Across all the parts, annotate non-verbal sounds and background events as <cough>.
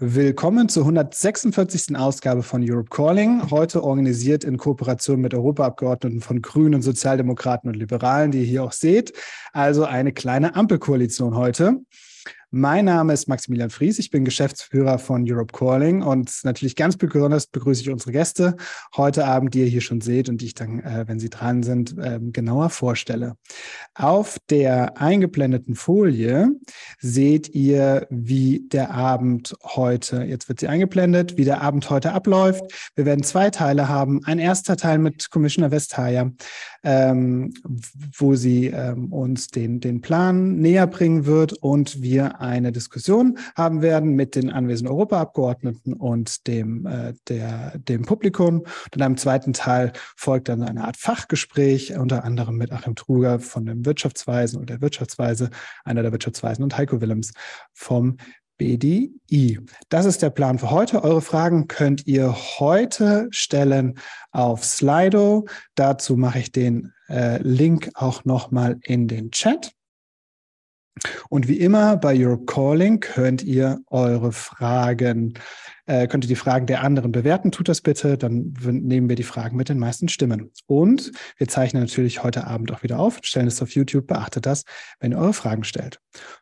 Willkommen zur 146. Ausgabe von Europe Calling, heute organisiert in Kooperation mit Europaabgeordneten von Grünen, Sozialdemokraten und Liberalen, die ihr hier auch seht. Also eine kleine Ampelkoalition heute. Mein Name ist Maximilian Fries, ich bin Geschäftsführer von Europe Calling und natürlich ganz besonders begrüße ich unsere Gäste heute Abend, die ihr hier schon seht und die ich dann, äh, wenn sie dran sind, äh, genauer vorstelle. Auf der eingeblendeten Folie seht ihr, wie der Abend heute, jetzt wird sie eingeblendet, wie der Abend heute abläuft. Wir werden zwei Teile haben. Ein erster Teil mit Commissioner Westhayer, ähm, wo sie ähm, uns den, den Plan näher bringen wird und wir eine Diskussion haben werden mit den anwesenden Europaabgeordneten und dem, äh, der, dem Publikum. Und in einem zweiten Teil folgt dann eine Art Fachgespräch, unter anderem mit Achim Truger von dem Wirtschaftsweisen oder der Wirtschaftsweise, einer der Wirtschaftsweisen und Heiko Willems vom BDI. Das ist der Plan für heute. Eure Fragen könnt ihr heute stellen auf Slido. Dazu mache ich den äh, Link auch nochmal in den Chat. Und wie immer bei Europe Calling könnt ihr eure Fragen, äh, könnt ihr die Fragen der anderen bewerten. Tut das bitte, dann nehmen wir die Fragen mit den meisten Stimmen. Und wir zeichnen natürlich heute Abend auch wieder auf, stellen es auf YouTube. Beachtet das, wenn ihr eure Fragen stellt.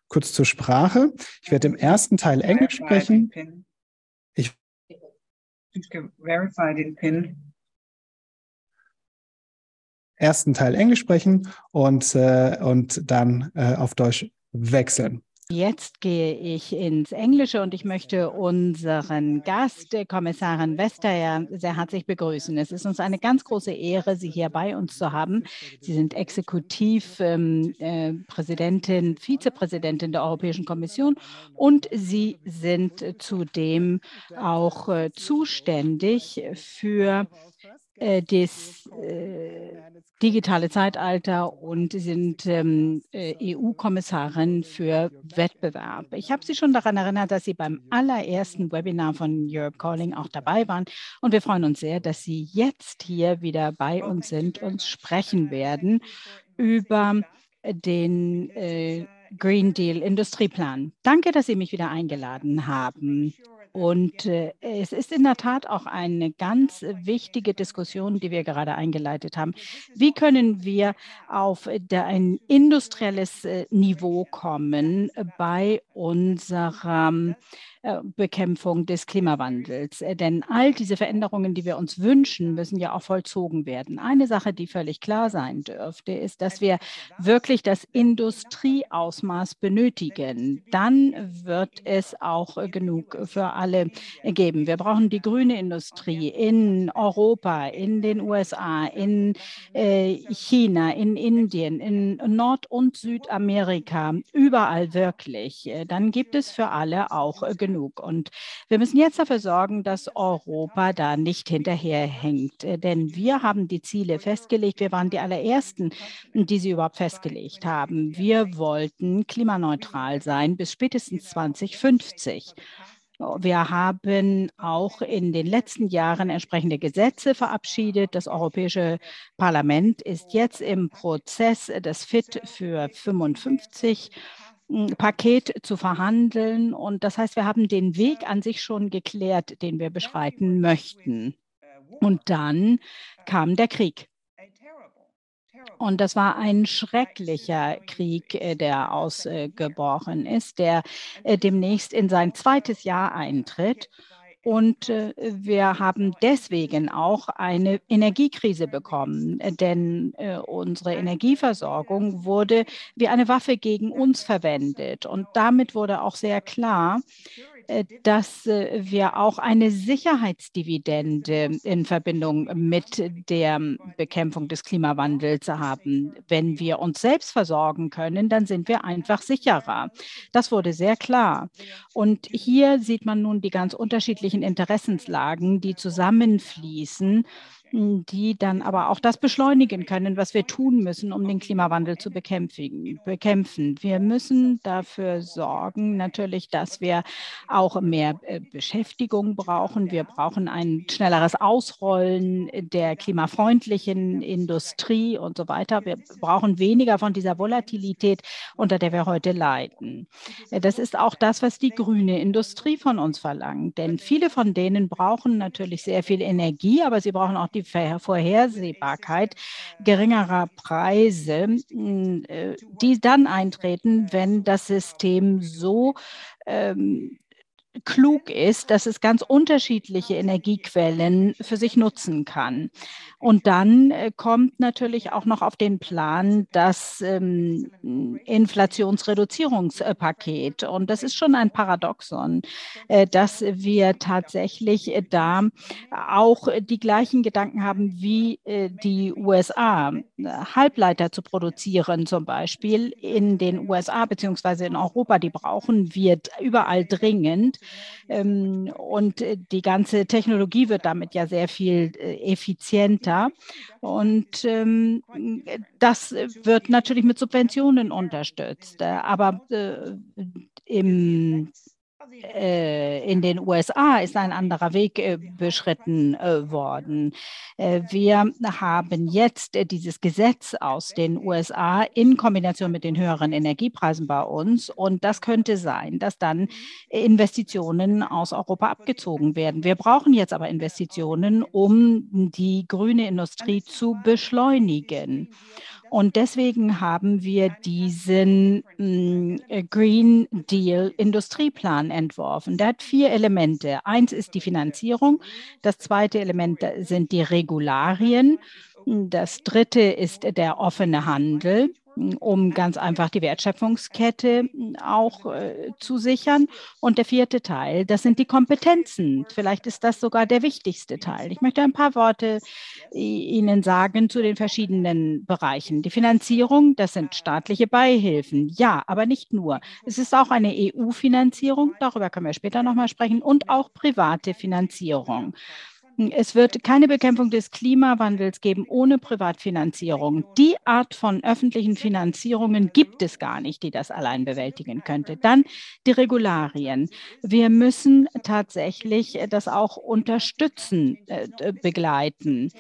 Kurz zur Sprache. Ich werde im ersten Teil Englisch sprechen. Ich verify den Pin ersten Teil Englisch sprechen und, äh, und dann äh, auf Deutsch wechseln. Jetzt gehe ich ins Englische und ich möchte unseren Gast, Kommissarin Vestager, sehr herzlich begrüßen. Es ist uns eine ganz große Ehre, Sie hier bei uns zu haben. Sie sind Exekutivpräsidentin, ähm, äh, Vizepräsidentin der Europäischen Kommission und Sie sind zudem auch äh, zuständig für äh, das äh, digitale Zeitalter und sind ähm, äh, EU-Kommissarin für Wettbewerb. Ich habe Sie schon daran erinnert, dass Sie beim allerersten Webinar von Europe Calling auch dabei waren. Und wir freuen uns sehr, dass Sie jetzt hier wieder bei uns sind und sprechen werden über den äh, Green Deal Industrieplan. Danke, dass Sie mich wieder eingeladen haben. Und äh, es ist in der Tat auch eine ganz wichtige Diskussion, die wir gerade eingeleitet haben. Wie können wir auf der, ein industrielles äh, Niveau kommen bei unserem Bekämpfung des Klimawandels. Äh, denn all diese Veränderungen, die wir uns wünschen, müssen ja auch vollzogen werden. Eine Sache, die völlig klar sein dürfte, ist, dass wir wirklich das Industrieausmaß benötigen. Dann wird es auch genug für alle geben. Wir brauchen die grüne Industrie in Europa, in den USA, in äh, China, in Indien, in Nord- und Südamerika, überall wirklich. Dann gibt es für alle auch genug genug. Und wir müssen jetzt dafür sorgen, dass Europa da nicht hinterherhängt. Äh, denn wir haben die Ziele festgelegt. Wir waren die allerersten, die sie überhaupt festgelegt haben. Wir wollten klimaneutral sein bis spätestens 2050. Wir haben auch in den letzten Jahren entsprechende Gesetze verabschiedet. Das Europäische Parlament ist jetzt im Prozess des Fit für 55 Paket zu verhandeln. Und das heißt, wir haben den Weg an sich schon geklärt, den wir beschreiten möchten. Und dann kam der Krieg. Und das war ein schrecklicher Krieg, äh, der ausgebrochen ist, der äh, demnächst in sein zweites Jahr eintritt. Und äh, wir haben deswegen auch eine Energiekrise bekommen, denn äh, unsere Energieversorgung wurde wie eine Waffe gegen uns verwendet. Und damit wurde auch sehr klar, dass äh, wir auch eine Sicherheitsdividende in Verbindung mit der Bekämpfung des Klimawandels haben. Wenn wir uns selbst versorgen können, dann sind wir einfach sicherer. Das wurde sehr klar. Und hier sieht man nun die ganz unterschiedlichen Interessenslagen, die zusammenfließen die dann aber auch das beschleunigen können, was wir tun müssen, um den Klimawandel zu bekämpfen. Wir müssen dafür sorgen, natürlich, dass wir auch mehr äh, Beschäftigung brauchen. Wir brauchen ein schnelleres Ausrollen der klimafreundlichen Industrie und so weiter. Wir brauchen weniger von dieser Volatilität, unter der wir heute leiden. Äh, das ist auch das, was die grüne Industrie von uns verlangt. Denn viele von denen brauchen natürlich sehr viel Energie, aber sie brauchen auch die Vorhersehbarkeit geringerer Preise, äh, die dann eintreten, wenn das System so ähm, klug ist, dass es ganz unterschiedliche Energiequellen für sich nutzen kann. Und dann äh, kommt natürlich auch noch auf den Plan das ähm, Inflationsreduzierungspaket. Und das ist schon ein Paradoxon, äh, dass wir tatsächlich äh, da auch die gleichen Gedanken haben wie äh, die USA. Halbleiter zu produzieren zum Beispiel in den USA beziehungsweise in Europa, die brauchen wir überall dringend. Ähm, und äh, die ganze Technologie wird damit ja sehr viel effizienter weiter. Und ähm, das wird natürlich mit Subventionen unterstützt. Aber äh, im äh, in den USA ist ein anderer Weg äh, beschritten äh, worden. wir haben jetzt dieses Gesetz aus den USA in Kombination mit den höheren Energiepreisen bei uns. Und das könnte sein, dass dann Investitionen aus Europa abgezogen werden. Wir brauchen jetzt aber Investitionen, um die grüne Industrie zu beschleunigen. Und deswegen haben wir diesen mm, Green Deal Industrieplan entworfen. Der hat vier Elemente. Eins ist die Finanzierung. Das zweite Element sind die Regularien. Das dritte ist der offene Handel um ganz einfach die Wertschöpfungskette auch äh, zu sichern. Und der vierte Teil, das sind die Kompetenzen. Vielleicht ist das sogar der wichtigste Teil. Ich möchte ein paar Worte Ihnen sagen zu den verschiedenen Bereichen. Die Finanzierung, das sind staatliche Beihilfen. Ja, aber nicht nur. Es ist auch eine EU-Finanzierung, darüber können wir später nochmal sprechen, und auch private Finanzierung. Es wird keine Bekämpfung des Klimawandels geben ohne Privatfinanzierung. Die Art von öffentlichen Finanzierungen gibt es gar nicht, die das allein bewältigen könnte. Dann die Regularien. Wir müssen tatsächlich das auch unterstützen, äh, begleiten.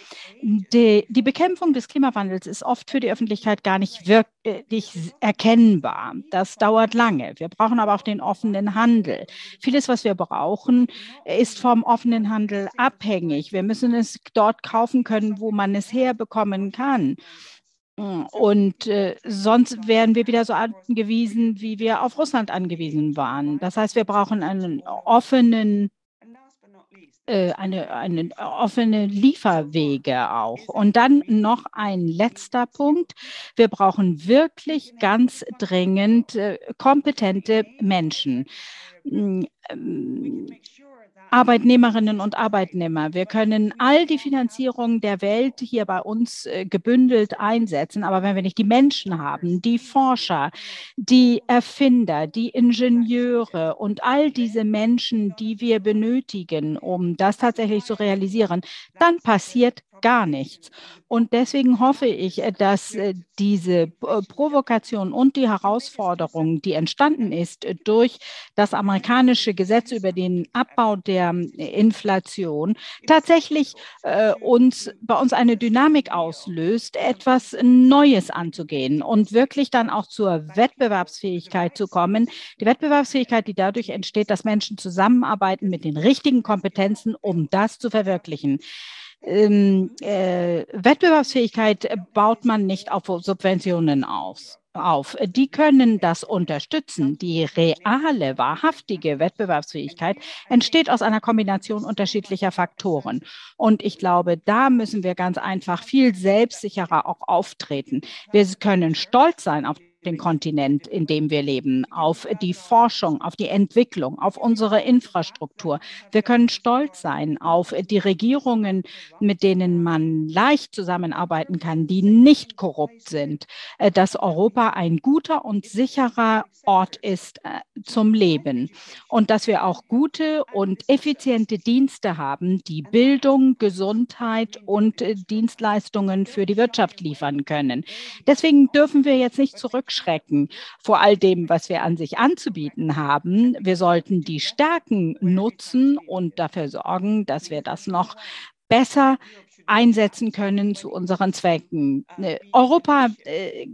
Die, die Bekämpfung des Klimawandels ist oft für die Öffentlichkeit gar nicht wirklich erkennbar. Das dauert lange. Wir brauchen aber auch den offenen Handel. Vieles, was wir brauchen, ist vom offenen Handel abhängig unabhängig. Wir müssen es dort kaufen können, wo man es herbekommen kann. Und äh, sonst wären wir wieder so angewiesen, wie wir auf Russland angewiesen waren. Das heißt, wir brauchen einen offenen äh, eine, eine offene Lieferwege auch. Und dann noch ein letzter Punkt. Wir brauchen wirklich ganz dringend äh, kompetente Menschen. Arbeitnehmerinnen und Arbeitnehmer. Wir können all die Finanzierung der Welt hier bei uns äh, gebündelt einsetzen, aber wenn wir nicht die Menschen haben, die Forscher, die Erfinder, die Ingenieure und all diese Menschen, die wir benötigen, um das tatsächlich zu realisieren, dann passiert gar nichts. Und deswegen hoffe ich, dass äh, diese äh, Provokation und die Herausforderung, die entstanden ist durch das amerikanische Gesetz über den Abbau der äh, Inflation, tatsächlich äh, uns bei uns eine Dynamik auslöst, etwas Neues anzugehen und wirklich dann auch zur Wettbewerbsfähigkeit zu kommen. Die Wettbewerbsfähigkeit, die dadurch entsteht, dass Menschen zusammenarbeiten mit den richtigen Kompetenzen, um das zu verwirklichen ähm, äh, Wettbewerbsfähigkeit baut man nicht auf Subventionen aus auf. Die können das unterstützen. Die reale, wahrhaftige Wettbewerbsfähigkeit entsteht aus einer Kombination unterschiedlicher Faktoren. Und ich glaube, da müssen wir ganz einfach viel selbstsicherer auch auftreten. Wir können stolz sein auf den Kontinent, in dem wir leben, auf die Forschung, auf die Entwicklung, auf unsere Infrastruktur. Wir können stolz sein auf die Regierungen, mit denen man leicht zusammenarbeiten kann, die nicht korrupt sind, äh, dass Europa ein guter und sicherer Ort ist äh, zum Leben und dass wir auch gute und effiziente Dienste haben, die Bildung, Gesundheit und äh, Dienstleistungen für die Wirtschaft liefern können. Deswegen dürfen wir jetzt nicht zurückschrecken vor all dem, was wir an sich anzubieten haben. Wir sollten die Stärken nutzen und dafür sorgen, dass wir das noch besser einsetzen können zu unseren Zwecken. Äh, Europa äh,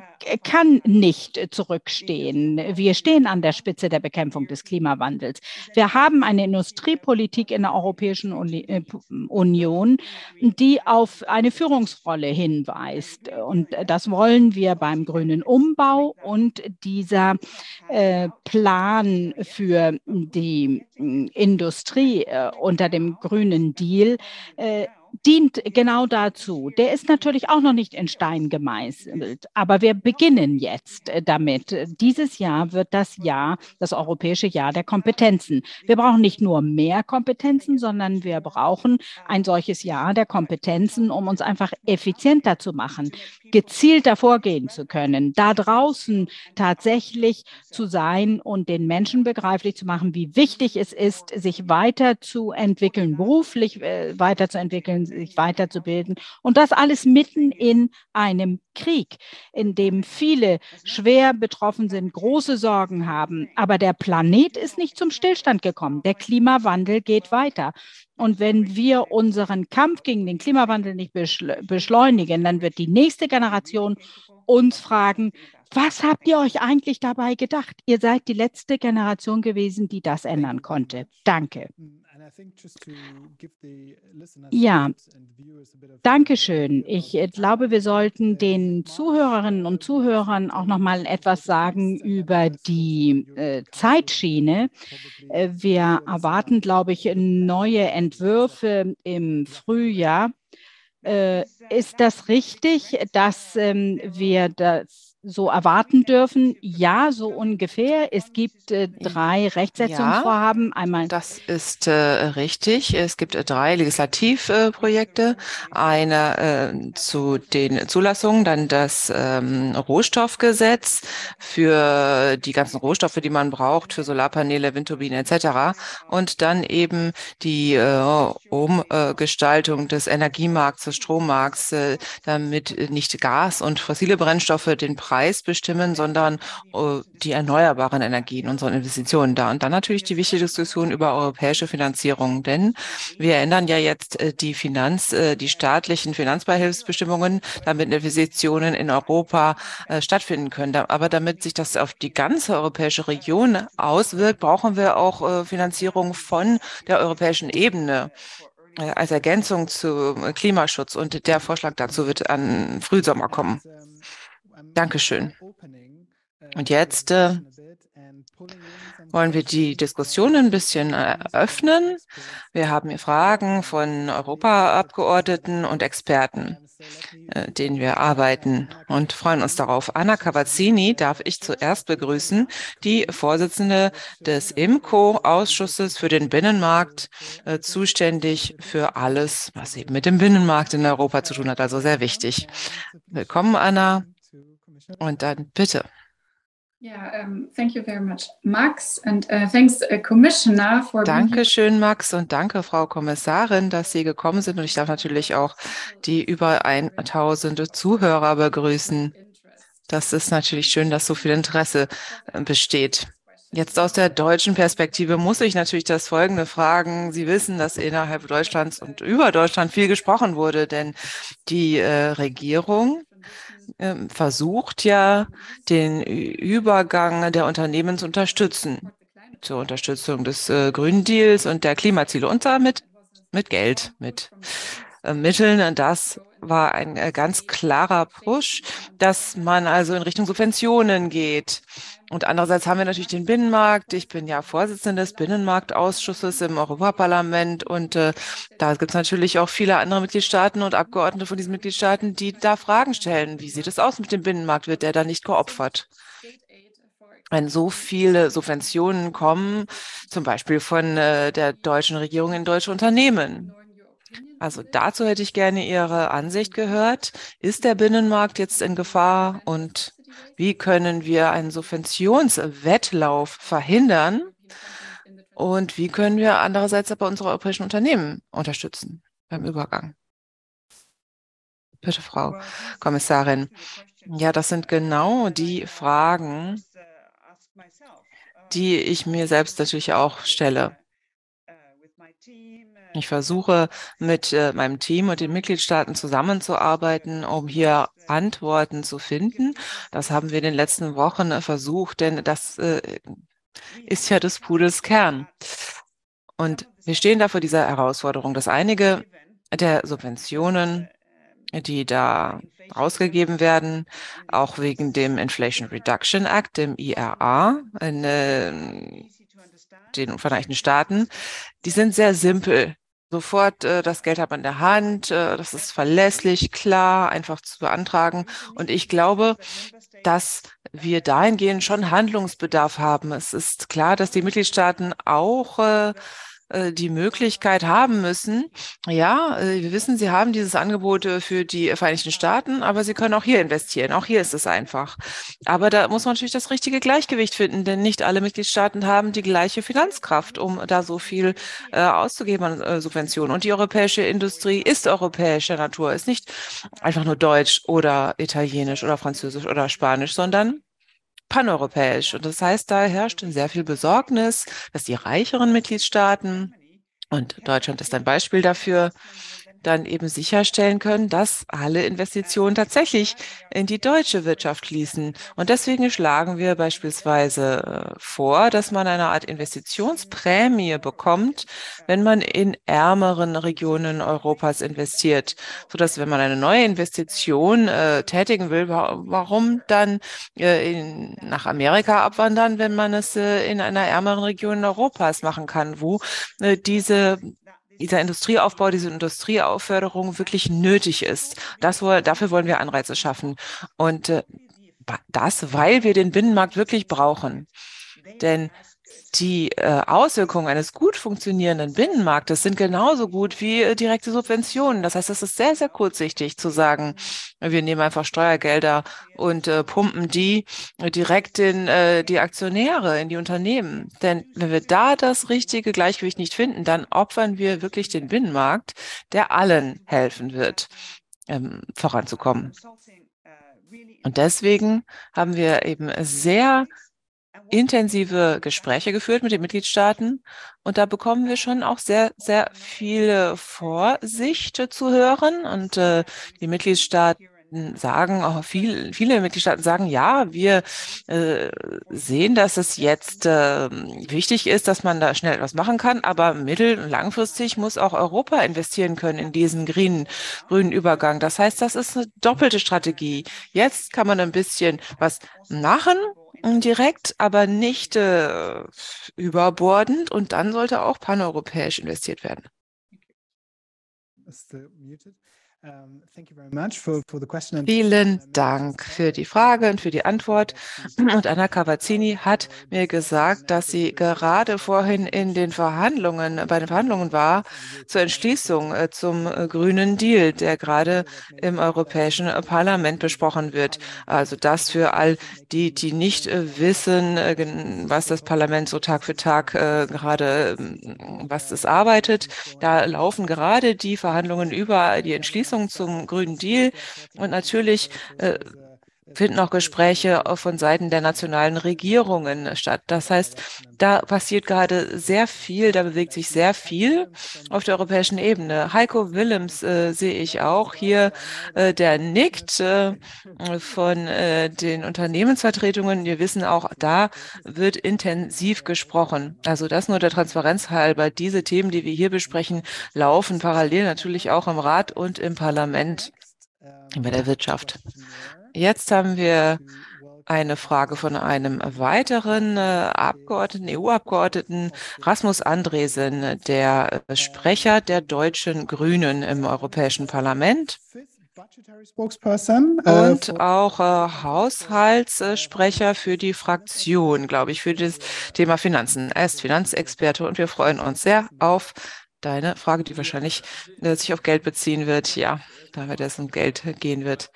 kann nicht zurückstehen. Wir stehen an der Spitze der Bekämpfung des Klimawandels. Wir haben eine Industriepolitik in der Europäischen äh, Union, die auf eine Führungsrolle hinweist. Und das wollen wir beim grünen Umbau und dieser Plan für die Industrie unter dem grünen Deal dient genau dazu. Der ist natürlich auch noch nicht in Stein gemeißelt, aber wir beginnen jetzt äh, damit. Dieses Jahr wird das Jahr, das europäische Jahr der Kompetenzen. Wir brauchen nicht nur mehr Kompetenzen, sondern wir brauchen ein solches Jahr der Kompetenzen, um uns einfach effizienter zu machen, gezielter vorgehen zu können, da draußen tatsächlich zu sein und den Menschen begreiflich zu machen, wie wichtig es ist, sich weiterzuentwickeln, beruflich äh, weiterzuentwickeln, sich weiterzubilden. Und das alles mitten in einem Krieg, in dem viele schwer betroffen sind, große Sorgen haben. Aber der Planet ist nicht zum Stillstand gekommen. Der Klimawandel geht weiter. Und wenn wir unseren Kampf gegen den Klimawandel nicht beschleunigen, dann wird die nächste Generation uns fragen, was habt ihr euch eigentlich dabei gedacht? Ihr seid die letzte Generation gewesen, die das ändern konnte. Danke. Ja, danke schön. Ich glaube, wir sollten den Zuhörerinnen und Zuhörern auch noch mal etwas sagen über die äh, Zeitschiene. Äh, wir erwarten, glaube ich, neue Entwürfe im Frühjahr. Äh, ist das richtig, dass ähm, wir das so erwarten dürfen? Ja, so ungefähr. Es gibt äh, drei Rechtsetzungsvorhaben. Ja, Einmal. Das ist äh, richtig. Es gibt äh, drei Legislativprojekte. Eine äh, zu den Zulassungen, dann das ähm, Rohstoffgesetz für die ganzen Rohstoffe, die man braucht für Solarpaneele, Windturbinen etc. Und dann eben die äh, Umgestaltung des Energiemarkts, des Strommarkts, äh, damit nicht Gas und fossile Brennstoffe den Preis Preis bestimmen, sondern uh, die erneuerbaren Energien, unsere Investitionen da. Und dann natürlich die wichtige Diskussion über europäische Finanzierung, denn wir ändern ja jetzt äh, die Finanz, äh, die staatlichen Finanzbeihilfsbestimmungen, damit Investitionen in Europa äh, stattfinden können. Aber damit sich das auf die ganze europäische Region auswirkt, brauchen wir auch äh, Finanzierung von der europäischen Ebene äh, als Ergänzung zu Klimaschutz. Und der Vorschlag dazu wird an Frühsommer kommen. Dankeschön. Und jetzt äh, wollen wir die Diskussion ein bisschen eröffnen. Wir haben hier Fragen von Europaabgeordneten und Experten, äh, denen wir arbeiten und freuen uns darauf. Anna Cavazzini darf ich zuerst begrüßen, die Vorsitzende des IMCO-Ausschusses für den Binnenmarkt, äh, zuständig für alles, was eben mit dem Binnenmarkt in Europa zu tun hat, also sehr wichtig. Willkommen, Anna. Und dann bitte. Ja, um, thank you very much, Max, and uh, thanks, uh, Commissioner, for. Dankeschön, Max, und danke, Frau Kommissarin, dass Sie gekommen sind. Und ich darf natürlich auch die über 1000 Zuhörer begrüßen. Das ist natürlich schön, dass so viel Interesse äh, besteht. Jetzt aus der deutschen Perspektive muss ich natürlich das Folgende fragen. Sie wissen, dass innerhalb Deutschlands und über Deutschland viel gesprochen wurde, denn die äh, Regierung ähm, versucht ja, den Übergang der Unternehmen zu unterstützen, zur Unterstützung des äh, Grünen Deals und der Klimaziele und damit mit Geld, mit äh, Mitteln. Und das war ein äh, ganz klarer Push, dass man also in Richtung Subventionen geht. Und andererseits haben wir natürlich den Binnenmarkt. Ich bin ja Vorsitzende des Binnenmarktausschusses im Europaparlament und äh, da gibt es natürlich auch viele andere Mitgliedstaaten und Abgeordnete von diesen Mitgliedstaaten, die da Fragen stellen. Wie sieht es aus mit dem Binnenmarkt? Wird der da nicht geopfert? wenn so viele Subventionen kommen, zum Beispiel von äh, der deutschen Regierung in deutsche Unternehmen. Also dazu hätte ich gerne Ihre Ansicht gehört. Ist der Binnenmarkt jetzt in Gefahr und wie können wir einen Subventionswettlauf verhindern? Und wie können wir andererseits aber unsere europäischen Unternehmen unterstützen beim Übergang? Bitte, Frau Kommissarin. Ja, das sind genau die Fragen, die ich mir selbst natürlich auch stelle. Ich versuche mit äh, meinem Team und den Mitgliedstaaten zusammenzuarbeiten, um hier Antworten zu finden. Das haben wir in den letzten Wochen äh, versucht, denn das äh, ist ja des Pudels Kern. Und wir stehen da vor dieser Herausforderung, dass einige der Subventionen, die da ausgegeben werden, auch wegen dem Inflation Reduction Act, dem IRA, in äh, den Vereinigten Staaten, die sind sehr simpel. Sofort äh, das Geld hat man in der Hand, äh, das ist verlässlich, klar, einfach zu beantragen. Und ich glaube, dass wir dahingehend schon Handlungsbedarf haben. Es ist klar, dass die Mitgliedstaaten auch äh, äh, die Möglichkeit haben müssen, ja, äh, wir wissen, sie haben dieses Angebot äh, für die Vereinigten Staaten, aber sie können auch hier investieren. Auch hier ist es einfach. Aber da muss man natürlich das richtige Gleichgewicht finden, denn nicht alle Mitgliedstaaten haben die gleiche Finanzkraft, um da so viel auszugeben an Subventionen. Und die europäische Industrie ist europäischer Natur, ist nicht einfach nur deutsch oder italienisch oder französisch oder spanisch, sondern paneuropäisch. Und das heißt, da herrscht sehr viel Besorgnis, dass die reicheren Mitgliedstaaten, und Deutschland ist ein Beispiel dafür, dann eben sicherstellen können, dass alle Investitionen tatsächlich in die deutsche Wirtschaft fließen. Und deswegen schlagen wir beispielsweise äh, vor, dass man eine Art Investitionsprämie bekommt, wenn man in ärmeren Regionen Europas investiert, sodass wenn man eine neue Investition äh, tätigen will, warum dann äh, in, nach Amerika abwandern, wenn man es äh, in einer ärmeren Region Europas machen kann, wo äh, diese dieser Industrieaufbau, diese Industrieauförderung wirklich nötig ist. Das, dafür wollen wir Anreize schaffen. Und äh, das, weil wir den Binnenmarkt wirklich brauchen. Denn die äh, Auswirkungen eines gut funktionierenden Binnenmarktes sind genauso gut wie äh, direkte Subventionen. Das heißt, es ist sehr, sehr kurzsichtig zu sagen, wir nehmen einfach Steuergelder und äh, pumpen die direkt in äh, die Aktionäre, in die Unternehmen. Denn wenn wir da das richtige Gleichgewicht nicht finden, dann opfern wir wirklich den Binnenmarkt, der allen helfen wird, ähm, voranzukommen. Und deswegen haben wir eben sehr intensive Gespräche geführt mit den Mitgliedstaaten und da bekommen wir schon auch sehr, sehr viele Vorsicht zu hören und äh, die Mitgliedstaaten sagen, auch viel, viele Mitgliedstaaten sagen, ja, wir äh, sehen, dass es jetzt äh, wichtig ist, dass man da schnell etwas machen kann, aber mittel- und langfristig muss auch Europa investieren können in diesen grünen, grünen Übergang. Das heißt, das ist eine doppelte Strategie. Jetzt kann man ein bisschen was machen direkt, aber nicht äh, überbordend. Und dann sollte auch paneuropäisch investiert werden. Vielen Dank für die Frage und für die Antwort. Und Anna Cavazzini hat mir gesagt, dass sie gerade vorhin in den Verhandlungen, bei den Verhandlungen war zur Entschließung äh, zum äh, grünen Deal, der gerade im Europäischen Parlament besprochen wird. Also das für all die, die nicht äh, wissen, was das Parlament so Tag für Tag gerade, ähm, was es arbeitet. Da laufen gerade die Verhandlungen über die Entschließung Entschließung zum Grünen Deal. Und natürlich äh, finden auch Gespräche von Seiten der nationalen Regierungen statt. Das heißt, da passiert gerade sehr viel, da bewegt sich sehr viel auf der europäischen Ebene. Heiko Willems äh, sehe ich auch hier, äh, der nickt äh, von äh, den Unternehmensvertretungen. Wir wissen auch, da wird intensiv gesprochen. Also das nur der Transparenz halber. Diese Themen, die wir hier besprechen, laufen parallel natürlich auch im Rat und im Parlament. bei der Wirtschaft. Jetzt haben wir eine Frage von einem weiteren äh, Abgeordneten, EU-Abgeordneten, Rasmus Andresen, der Sprecher der deutschen Grünen im Europäischen Parlament. Und auch äh, Haushaltssprecher für die Fraktion, glaube ich, für das Thema Finanzen. Er ist Finanzexperte und wir freuen uns sehr auf deine Frage, die wahrscheinlich äh, sich auf Geld beziehen wird. Ja, da wird es um Geld gehen wird.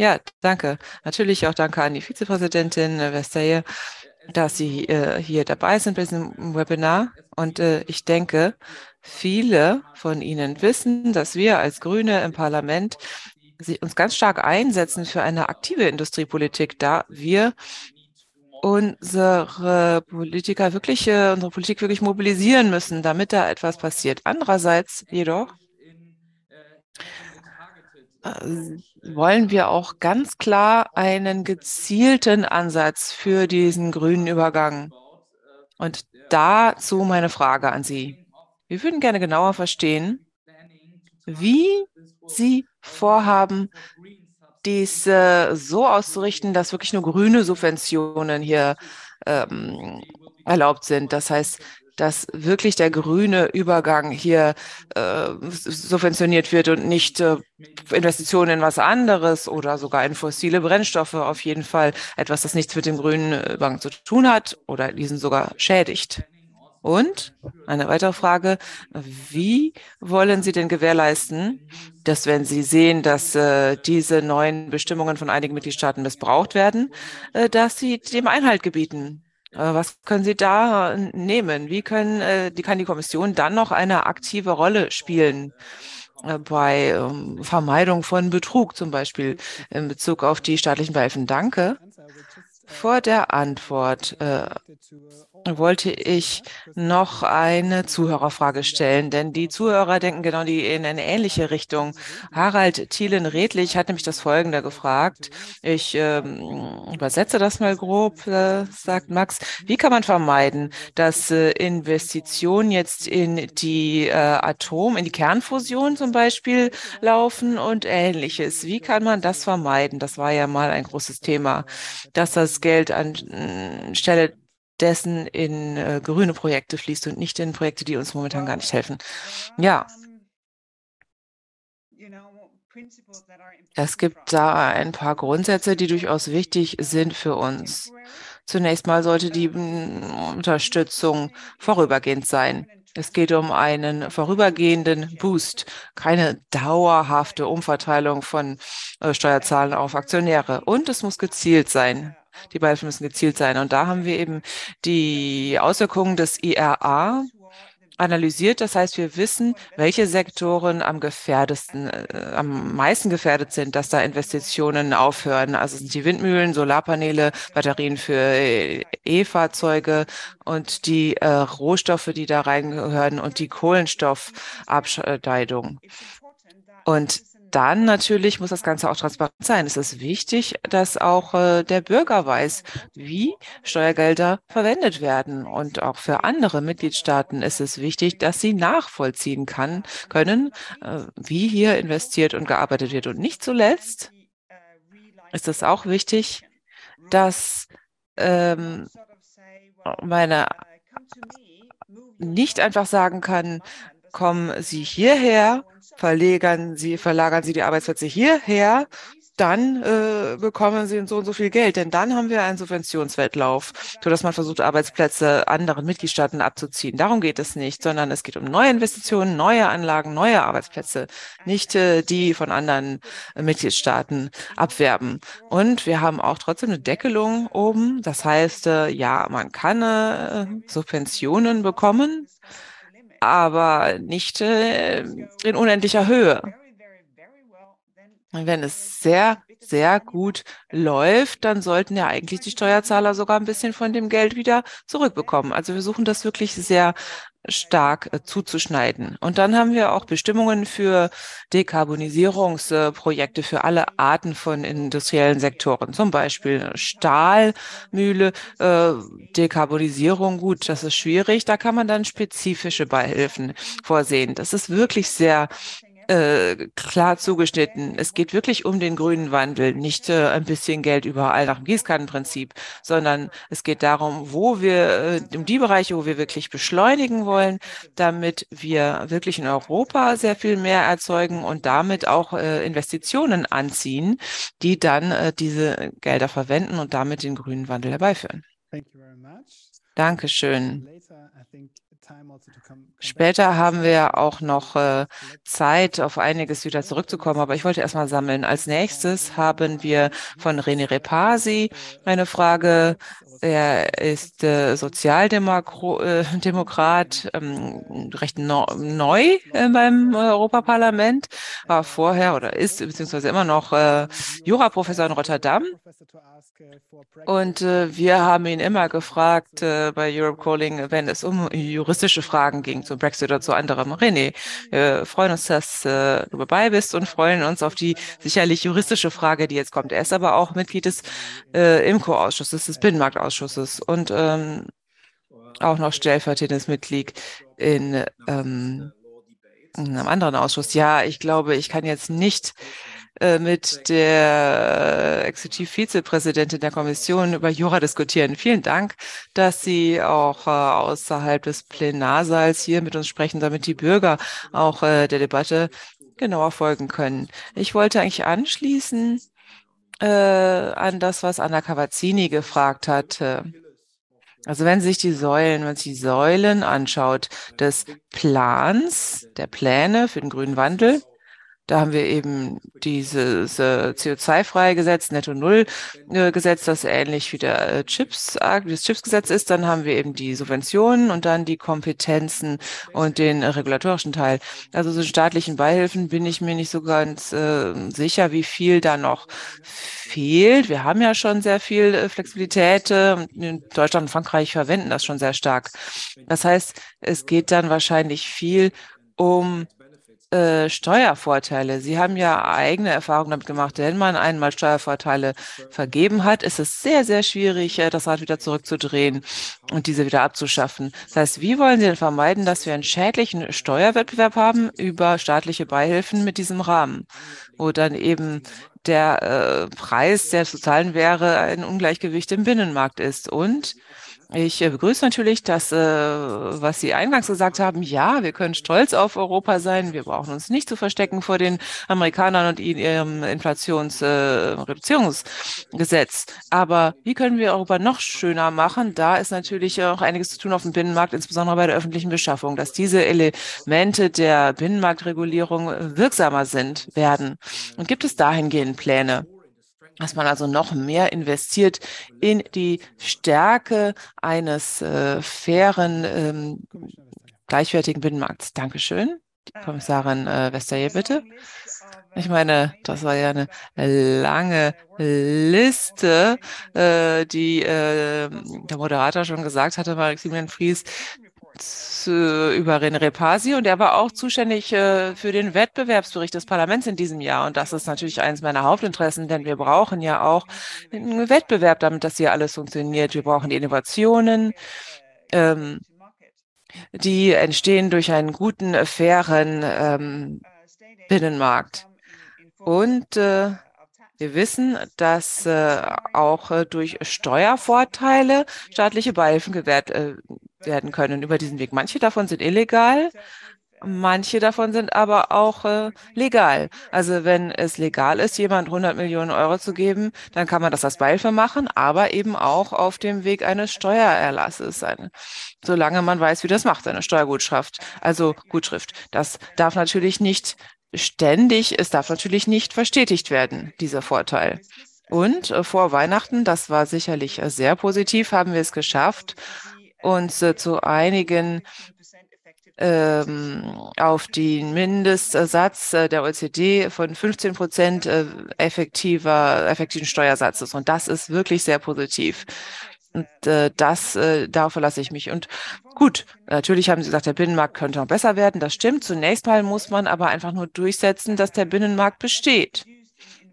Ja, danke. Natürlich auch danke an die Vizepräsidentin Vestager, dass Sie äh, hier dabei sind bei diesem Webinar. Und äh, ich denke, viele von Ihnen wissen, dass wir als Grüne im Parlament uns ganz stark einsetzen für eine aktive Industriepolitik, da wir unsere Politiker wirklich, äh, unsere Politik wirklich mobilisieren müssen, damit da etwas passiert. Andererseits jedoch äh, wollen wir auch ganz klar einen gezielten Ansatz für diesen grünen Übergang. Und dazu meine Frage an Sie. Wir würden gerne genauer verstehen, wie Sie vorhaben, dies äh, so auszurichten, dass wirklich nur grüne Subventionen hier ähm, erlaubt sind. Das heißt, dass wirklich der grüne Übergang hier äh, subventioniert wird und nicht äh, Investitionen in was anderes oder sogar in fossile Brennstoffe auf jeden Fall etwas, das nichts mit dem grünen Übergang zu tun hat oder diesen sogar schädigt. Und eine weitere Frage, wie wollen Sie denn gewährleisten, dass wenn Sie sehen, dass äh, diese neuen Bestimmungen von einigen Mitgliedstaaten missbraucht werden, äh, dass Sie dem Einhalt gebieten? Äh, was können Sie da nehmen? Wie können, äh, die, kann die Kommission dann noch eine aktive Rolle spielen? Äh, bei ähm, Vermeidung von Betrug zum Beispiel in Bezug auf die staatlichen Beihilfen. Danke. Vor der Antwort äh, wollte ich noch eine Zuhörerfrage stellen, denn die Zuhörer denken genau die in eine ähnliche Richtung. Harald Thielen-Redlich hat nämlich das Folgende gefragt. Ich ähm, übersetze das mal grob, äh, sagt Max. Wie kann man vermeiden, dass äh, Investitionen jetzt in die äh, Atom, in die Kernfusion zum Beispiel laufen und ähnliches? Wie kann man das vermeiden? Das war ja mal ein großes Thema, dass das Geld anstelle dessen in äh, grüne Projekte fließt und nicht in Projekte, die uns momentan gar nicht helfen. Ja. Es gibt da ein paar Grundsätze, die durchaus wichtig sind für uns. Zunächst mal sollte die Unterstützung vorübergehend sein. Es geht um einen vorübergehenden Boost, keine dauerhafte Umverteilung von äh, Steuerzahlen auf Aktionäre. Und es muss gezielt sein. Die Beihilfen müssen gezielt sein. Und da haben wir eben die Auswirkungen des IRA analysiert. Das heißt, wir wissen, welche Sektoren am gefährdesten, äh, am meisten gefährdet sind, dass da Investitionen aufhören. Also sind die Windmühlen, Solarpaneele, Batterien für E-Fahrzeuge und die äh, Rohstoffe, die da reingehören und die Kohlenstoffabscheidung. Und dann natürlich muss das Ganze auch transparent sein. Es ist wichtig, dass auch äh, der Bürger weiß, wie Steuergelder verwendet werden. Und auch für andere Mitgliedstaaten ist es wichtig, dass sie nachvollziehen kann, können, äh, wie hier investiert und gearbeitet wird. Und nicht zuletzt ist es auch wichtig, dass ähm, meine nicht einfach sagen kann, kommen Sie hierher verlagern Sie, verlagern Sie die Arbeitsplätze hierher, dann äh, bekommen Sie so und so viel Geld. Denn dann haben wir einen Subventionswettlauf, sodass man versucht, Arbeitsplätze anderen Mitgliedstaaten abzuziehen. Darum geht es nicht, sondern es geht um neue Investitionen, neue Anlagen, neue Arbeitsplätze, nicht äh, die von anderen äh, Mitgliedstaaten abwerben. Und wir haben auch trotzdem eine Deckelung oben. Das heißt, äh, ja, man kann äh, Subventionen bekommen, aber nicht äh, in unendlicher Höhe. Wenn es sehr, sehr gut läuft, dann sollten ja eigentlich die Steuerzahler sogar ein bisschen von dem Geld wieder zurückbekommen. Also wir suchen das wirklich sehr stark äh, zuzuschneiden. Und dann haben wir auch Bestimmungen für Dekarbonisierungsprojekte für alle Arten von industriellen Sektoren, zum Beispiel Stahlmühle, äh, Dekarbonisierung. Gut, das ist schwierig. Da kann man dann spezifische Beihilfen vorsehen. Das ist wirklich sehr äh, klar zugeschnitten. Es geht wirklich um den grünen Wandel, nicht äh, ein bisschen Geld überall nach dem Gießkannenprinzip, sondern es geht darum, wo wir, äh, um die Bereiche, wo wir wirklich beschleunigen wollen, damit wir wirklich in Europa sehr viel mehr erzeugen und damit auch äh, Investitionen anziehen, die dann äh, diese Gelder verwenden und damit den grünen Wandel herbeiführen. Dankeschön. Später haben wir auch noch äh, Zeit, auf einiges wieder zurückzukommen, aber ich wollte erstmal sammeln. Als nächstes haben wir von René Repasi eine Frage. Er ist äh, Sozialdemokrat, äh, ähm, recht neu beim Europaparlament, war vorher oder ist beziehungsweise immer noch Juraprofessor in Rotterdam. Und wir haben ihn immer gefragt bei Europe Calling, wenn es um juristische Fragen ging, zum Brexit oder zu anderem. René, wir freuen uns, dass äh, du dabei bist und freuen uns auf die sicherlich juristische Frage, die jetzt kommt. Er ist aber auch Mitglied des äh, IMCO-Ausschusses, des Binnenmarktausschusses und ähm, auch noch stellvertretendes Mitglied in, ähm, in einem anderen Ausschuss. Ja, ich glaube, ich kann jetzt nicht äh, mit der Exekutivvizepräsidentin der Kommission über Jura diskutieren. Vielen Dank, dass Sie auch äh, außerhalb des Plenarsaals hier mit uns sprechen, damit die Bürger auch äh, der Debatte genauer folgen können. Ich wollte eigentlich anschließen äh, an das, was Anna Cavazzini gefragt hat. Also wenn Sie sich die Säulen, wenn sich die Säulen anschaut des Plans, der Pläne für den grünen Wandel, da haben wir eben dieses äh, CO2-freie Gesetz, Netto-Null-Gesetz, das ähnlich wie der äh, Chips, wie das Chips-Gesetz ist. Dann haben wir eben die Subventionen und dann die Kompetenzen und den äh, regulatorischen Teil. Also so staatlichen Beihilfen bin ich mir nicht so ganz äh, sicher, wie viel da noch fehlt. Wir haben ja schon sehr viel äh, Flexibilität. Äh, in Deutschland und Frankreich verwenden das schon sehr stark. Das heißt, es geht dann wahrscheinlich viel um äh, Steuervorteile. Sie haben ja eigene Erfahrungen damit gemacht. Wenn man einmal Steuervorteile vergeben hat, ist es sehr, sehr schwierig, äh, das Rad wieder zurückzudrehen und diese wieder abzuschaffen. Das heißt, wie wollen Sie denn vermeiden, dass wir einen schädlichen Steuerwettbewerb haben über staatliche Beihilfen mit diesem Rahmen, wo dann eben der äh, Preis, der zu zahlen wäre, ein Ungleichgewicht im Binnenmarkt ist und ich äh, begrüße natürlich das, äh, was Sie eingangs gesagt haben. Ja, wir können stolz auf Europa sein. Wir brauchen uns nicht zu verstecken vor den Amerikanern und ihrem Inflationsreduzierungsgesetz. Äh, Aber wie können wir Europa noch schöner machen? Da ist natürlich auch einiges zu tun auf dem Binnenmarkt, insbesondere bei der öffentlichen Beschaffung, dass diese Elemente der Binnenmarktregulierung wirksamer sind werden. Und gibt es dahingehend Pläne? Dass man also noch mehr investiert in die Stärke eines äh, fairen, ähm, gleichwertigen Binnenmarkts. Dankeschön. Die Kommissarin äh, Westerje, bitte. Ich meine, das war ja eine lange Liste, äh, die äh, der Moderator schon gesagt hatte, Maximilian Fries, über René Repasi und er war auch zuständig äh, für den Wettbewerbsbericht des Parlaments in diesem Jahr. Und das ist natürlich eines meiner Hauptinteressen, denn wir brauchen ja auch einen Wettbewerb, damit das hier alles funktioniert. Wir brauchen die Innovationen. Ähm, die entstehen durch einen guten, fairen ähm, Binnenmarkt. Und äh, wir wissen, dass äh, auch äh, durch Steuervorteile staatliche Beihilfen gewährt äh, werden können über diesen Weg. Manche davon sind illegal, manche davon sind aber auch äh, legal. Also wenn es legal ist, jemand 100 Millionen Euro zu geben, dann kann man das als Beihilfe machen, aber eben auch auf dem Weg eines Steuererlasses, eine, solange man weiß, wie das macht, eine Steuergutschrift. Also Gutschrift. Das darf natürlich nicht ständig, es darf natürlich nicht verstetigt werden, dieser Vorteil. Und äh, vor Weihnachten, das war sicherlich äh, sehr positiv, haben wir es geschafft, uns äh, zu einigen ähm, auf den Mindestsatz äh, der OECD von 15 Prozent äh, effektiver, effektiven Steuersatzes. Und das ist wirklich sehr positiv. Und äh, das, äh, darauf verlasse ich mich. Und gut, natürlich haben Sie gesagt, der Binnenmarkt könnte noch besser werden. Das stimmt. Zunächst mal muss man aber einfach nur durchsetzen, dass der Binnenmarkt besteht.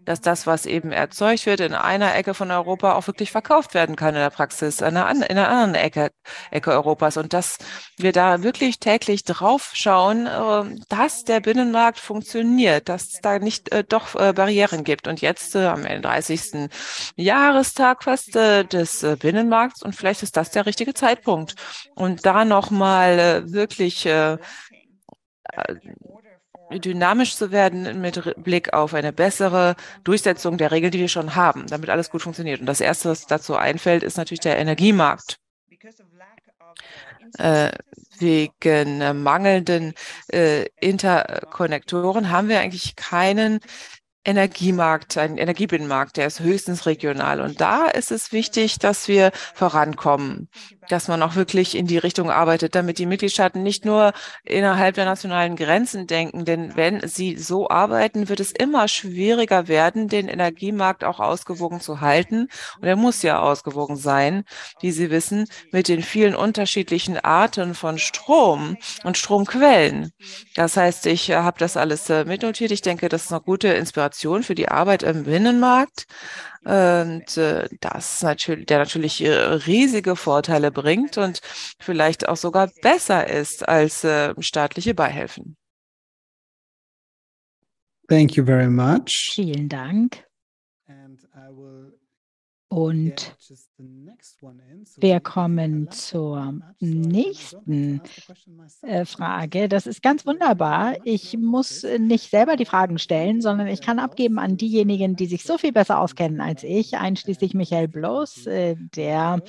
Dass das, was eben erzeugt wird in einer Ecke von Europa, auch wirklich verkauft werden kann in der Praxis, in einer, in einer anderen Ecke, Ecke Europas. Und dass wir da wirklich täglich drauf schauen, äh, dass der Binnenmarkt funktioniert, dass es da nicht äh, doch äh, Barrieren gibt. Und jetzt am 30. Jahrestag fast des Binnenmarkts und vielleicht ist das der richtige Zeitpunkt. Und da nochmal wirklich dynamisch zu werden mit Blick auf eine bessere Durchsetzung der Regeln, die wir schon haben, damit alles gut funktioniert. Und das Erste, was dazu einfällt, ist natürlich der Energiemarkt. Äh, wegen mangelnden äh, Interkonnektoren haben wir eigentlich keinen Energiemarkt, ein Energiebinnenmarkt, der ist höchstens regional. Und da ist es wichtig, dass wir vorankommen, dass man auch wirklich in die Richtung arbeitet, damit die Mitgliedstaaten nicht nur innerhalb der nationalen Grenzen denken. Denn wenn sie so arbeiten, wird es immer schwieriger werden, den Energiemarkt auch ausgewogen zu halten. Und er muss ja ausgewogen sein, wie Sie wissen, mit den vielen unterschiedlichen Arten von Strom und Stromquellen. Das heißt, ich äh, habe das alles äh, mitnotiert. Ich denke, das ist eine gute Inspiration für die Arbeit im Binnenmarkt. Und äh, das natürlich, der natürlich äh, riesige Vorteile bringt und vielleicht auch sogar besser ist als äh, staatliche Beihilfen. Thank you very much. Vielen Dank. Und wir kommen zur nächsten äh, Frage. Das ist ganz wunderbar. Ich muss nicht selber die Fragen stellen, sondern ich kann abgeben an diejenigen, die sich so viel besser auskennen als ich, einschließlich Michael Bloß, äh, der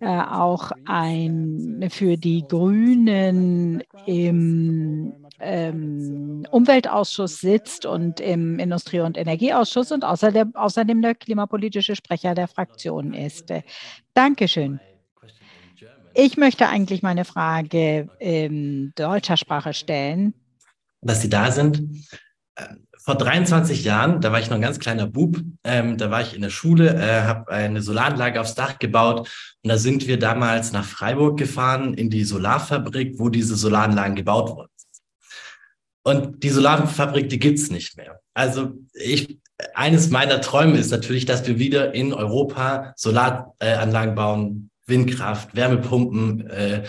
äh, auch ein für die Grünen im ähm, Umweltausschuss sitzt und im Industrie- und Energieausschuss und außerdem, außerdem der klimapolitische Sprecher der Fraktion ist. Dankeschön. Ich möchte eigentlich meine Frage in deutscher Sprache stellen. Dass Sie da sind. Ähm, vor 23 Jahren, da war ich noch ein ganz kleiner Bub, ähm, da war ich in der Schule, äh, habe eine Solaranlage aufs Dach gebaut und da sind wir damals nach Freiburg gefahren in die Solarfabrik, wo diese Solaranlagen gebaut wurden. Und die Solarfabrik, die gibt's nicht mehr. Also ich, eines meiner Träume ist natürlich, dass wir wieder in Europa Solaranlagen bauen, Windkraft, Wärmepumpen, äh,